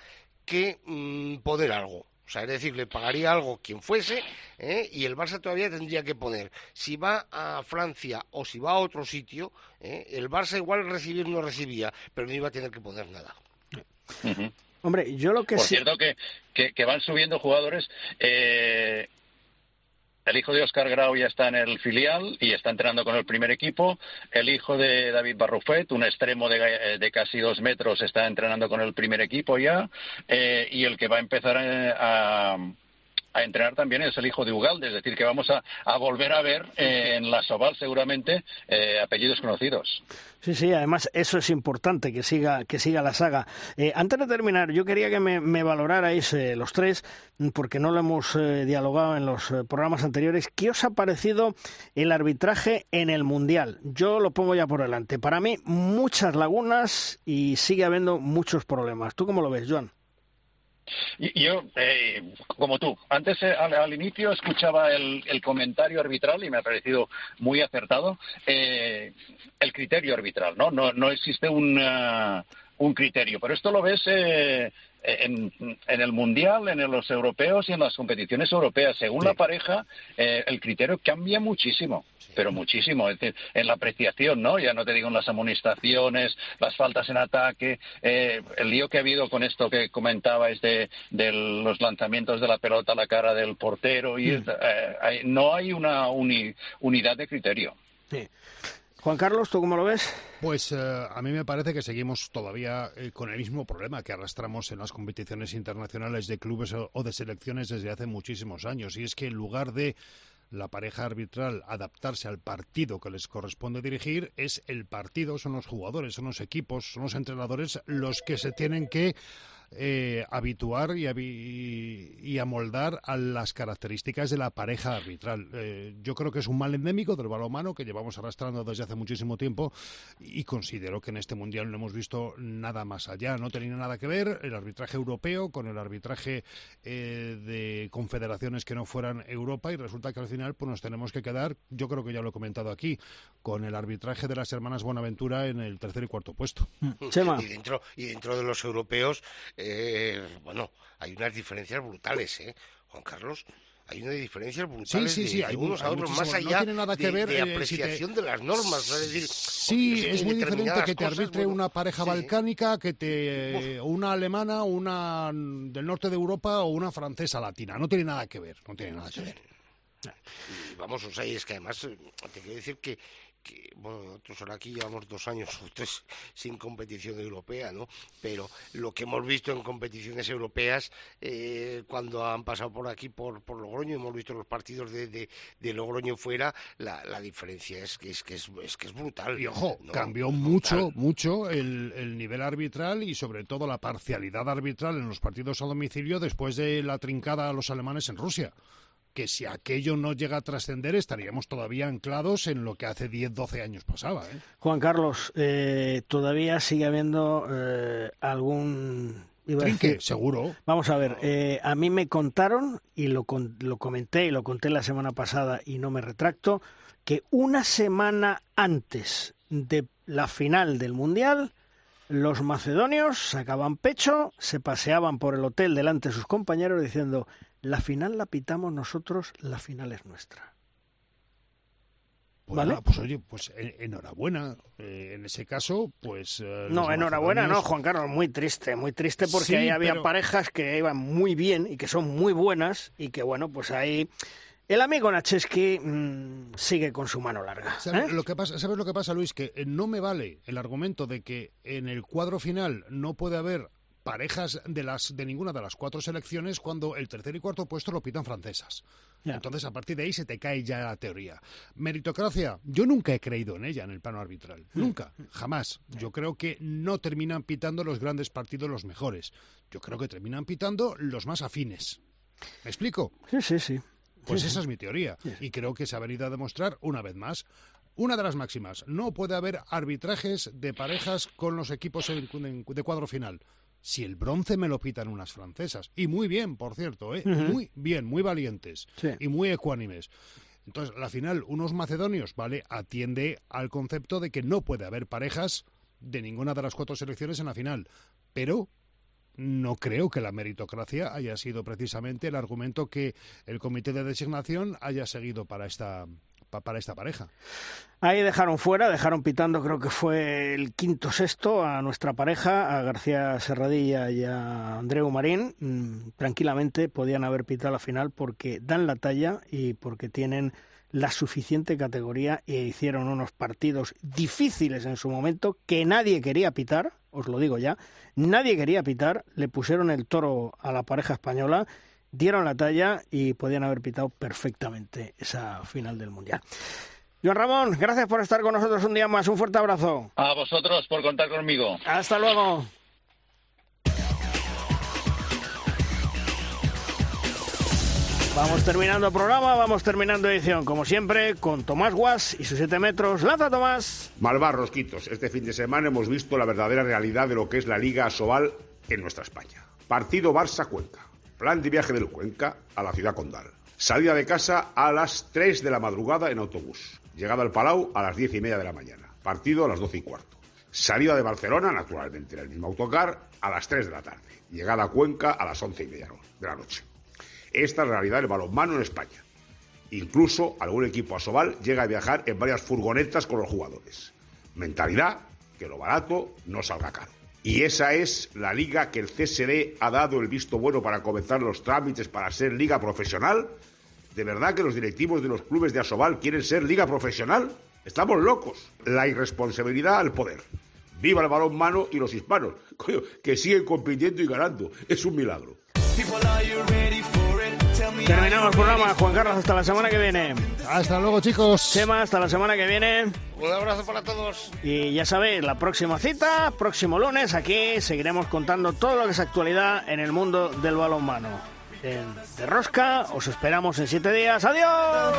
que mm, poner algo. O sea, es decir, le pagaría algo quien fuese ¿eh? y el Barça todavía tendría que poner. Si va a Francia o si va a otro sitio, ¿eh? el Barça igual recibir no recibía, pero no iba a tener que poner nada. Hombre, yo lo que Por cierto que, que, van subiendo jugadores. Eh, el hijo de Oscar Grau ya está en el filial y está entrenando con el primer equipo. El hijo de David Barrufet, un extremo de, casi dos metros, está entrenando con el primer equipo ya. Eh, y el que va a empezar a, a entrenar también es el hijo de Ugalde, es decir, que vamos a, volver a ver eh, en la Soval seguramente eh, apellidos conocidos. Sí, sí, además eso es importante, que siga, que siga la saga. Eh, antes de terminar, yo quería que me, me valorarais los tres, porque no lo hemos dialogado en los programas anteriores. ¿Qué os ha parecido el arbitraje en el Mundial? Yo lo pongo ya por delante. Para mí, muchas lagunas y sigue habiendo muchos problemas. ¿Tú cómo lo ves, Joan? Yo, eh, como tú, antes eh, al, inicio escuchaba el, comentario arbitral y me ha parecido muy acertado. Eh, el criterio arbitral, ¿no? No, no existe un, un criterio, pero esto lo ves en, el mundial, en los europeos y en las competiciones europeas. Según la pareja, el criterio cambia muchísimo pero muchísimo, es decir, en la apreciación, ¿no? Ya no te digo en las amonestaciones, las faltas en ataque, eh, el lío que ha habido con esto que comentabais de, de los lanzamientos de la pelota a la cara del portero, y eh, no hay una unidad de criterio. Sí. Juan Carlos, ¿tú cómo lo ves? Pues eh, a mí me parece que seguimos todavía con el mismo problema que arrastramos en las competiciones internacionales de clubes o de selecciones desde hace muchísimos años. Y es que en lugar de la pareja arbitral adaptarse al partido que les corresponde dirigir, es el partido, son los jugadores, son los equipos, son los entrenadores los que se tienen que eh, habituar y, y, amoldar a las características de la pareja arbitral. Eh, yo creo que es un mal endémico del balonmano que llevamos arrastrando desde hace muchísimo tiempo y considero que en este mundial no hemos visto nada más allá. No tenía nada que ver el arbitraje europeo con el arbitraje eh, de confederaciones que no fueran Europa y resulta que al final pues nos tenemos que quedar, yo creo que ya lo he comentado aquí, con el arbitraje de las hermanas Buenaventura en el tercer y cuarto puesto. Y dentro, y dentro de los europeos eh, bueno, hay unas diferencias brutales, ¿eh? Juan Carlos, hay una diferencia brutal sí, sí, sí, hay unos a otros, más allá no tiene nada que ver, de, eh, apreciación de las normas. Es decir, sí, es muy diferente que te arbitre una pareja balcánica, que te una alemana, una del norte de Europa o una francesa latina. No tiene nada que ver, no tiene nada que ver. Y vamos, o sea, es que además eh, te quiero decir que que, bueno, nosotros ahora aquí llevamos dos años o tres sin competición europea, ¿no? Pero lo que hemos visto en competiciones europeas, eh, cuando han pasado por aquí, por, por Logroño, hemos visto los partidos de, de, Logroño fuera, la, la, diferencia es que es, que es, que es brutal. Y ojo, cambió mucho, mucho el, el nivel arbitral y sobre todo la parcialidad arbitral en los partidos a domicilio después de la trincada a los alemanes en Rusia que si aquello no llega a trascender estaríamos todavía anclados en lo que hace 10, 12 años pasaba. ¿eh? Juan Carlos, eh, todavía sigue habiendo eh, algún... Trinque, seguro. Vamos a ver, a mí me contaron, y lo, lo comenté y lo conté la semana pasada y no me retracto, que una semana antes de la final del Mundial, los macedonios sacaban pecho, se paseaban por el hotel delante de sus compañeros diciendo la final la pitamos nosotros, la final es nuestra. Pues ¿Vale? pues oye, pues enhorabuena. Eh, en ese caso, pues. Eh, no, enhorabuena, no, Juan Carlos, muy triste, muy triste porque ahí había parejas que iban muy bien y que son muy buenas y que, bueno, pues ahí. El amigo Nacheski mm, sigue con su mano larga. ¿Sabes, ¿eh? lo que pasa, ¿Sabes lo que pasa, Luis? Que no me vale el argumento de que en el cuadro final no puede haber parejas de las de ninguna de las cuatro selecciones cuando el tercer y cuarto puesto lo pitan francesas. Entonces, a partir de ahí se te cae ya la teoría. Meritocracia, yo nunca he creído en ella en el plano arbitral. Hmm. Nunca, jamás. Yo creo que no terminan pitando los grandes partidos los mejores. Yo creo que terminan pitando los más afines. ¿Me explico? Sí, sí, sí. Pues esa es mi teoría. Y creo que se ha venido a demostrar una vez más una de las máximas, no puede haber arbitrajes de parejas con los equipos de cuadro final si el bronce me lo pitan unas francesas. Y muy bien, por cierto, ¿eh? muy bien, muy valientes y muy ecuánimes. Entonces, la final, unos macedonios, ¿vale? Atiende al concepto de que no puede haber parejas de ninguna de las cuatro selecciones en la final. Pero no creo que la meritocracia haya sido precisamente el argumento que el comité de designación haya seguido para esta, para esta pareja. Ahí dejaron fuera, dejaron pitando, creo que fue el quinto sexto a nuestra pareja, a García Serradilla y a Andreu Marín. Mm, tranquilamente podían haber pitado la final porque dan la talla y porque tienen la suficiente categoría e hicieron unos partidos difíciles en su momento que nadie quería pitar, os lo digo ya, nadie quería pitar, le pusieron el toro a la pareja española dieron la talla y podían haber pitado perfectamente esa final del Mundial. Joan Ramón, gracias por estar con nosotros un día más. Un fuerte abrazo. A vosotros por contar conmigo. Hasta luego. Vamos terminando el programa, vamos terminando edición, como siempre, con Tomás Guas y sus 7 metros. ¡Lanza, Tomás! Malvar, Rosquitos. Este fin de semana hemos visto la verdadera realidad de lo que es la Liga Asobal en nuestra España. Partido Barça-Cuenca. Plan de viaje del Cuenca a la ciudad condal. Salida de casa a las 3 de la madrugada en autobús. Llegada al Palau a las 10 y media de la mañana. Partido a las 12 y cuarto. Salida de Barcelona, naturalmente en el mismo autocar, a las 3 de la tarde. Llegada a Cuenca a las 11 y media de la noche. Esta es la realidad del balonmano en España. Incluso algún equipo asobal llega a viajar en varias furgonetas con los jugadores. Mentalidad que lo barato no salga caro. Y esa es la liga que el CSD ha dado el visto bueno para comenzar los trámites para ser liga profesional. ¿De verdad que los directivos de los clubes de Asobal quieren ser liga profesional? Estamos locos. La irresponsabilidad al poder. Viva el balón mano y los hispanos, que siguen compitiendo y ganando. Es un milagro. Terminamos el programa, Juan Carlos, hasta la semana que viene. Hasta luego, chicos. Chema, hasta la semana que viene. Un abrazo para todos. Y ya sabéis, la próxima cita, próximo lunes, aquí seguiremos contando todo lo que es actualidad en el mundo del balonmano. En De Rosca, os esperamos en siete días. ¡Adiós!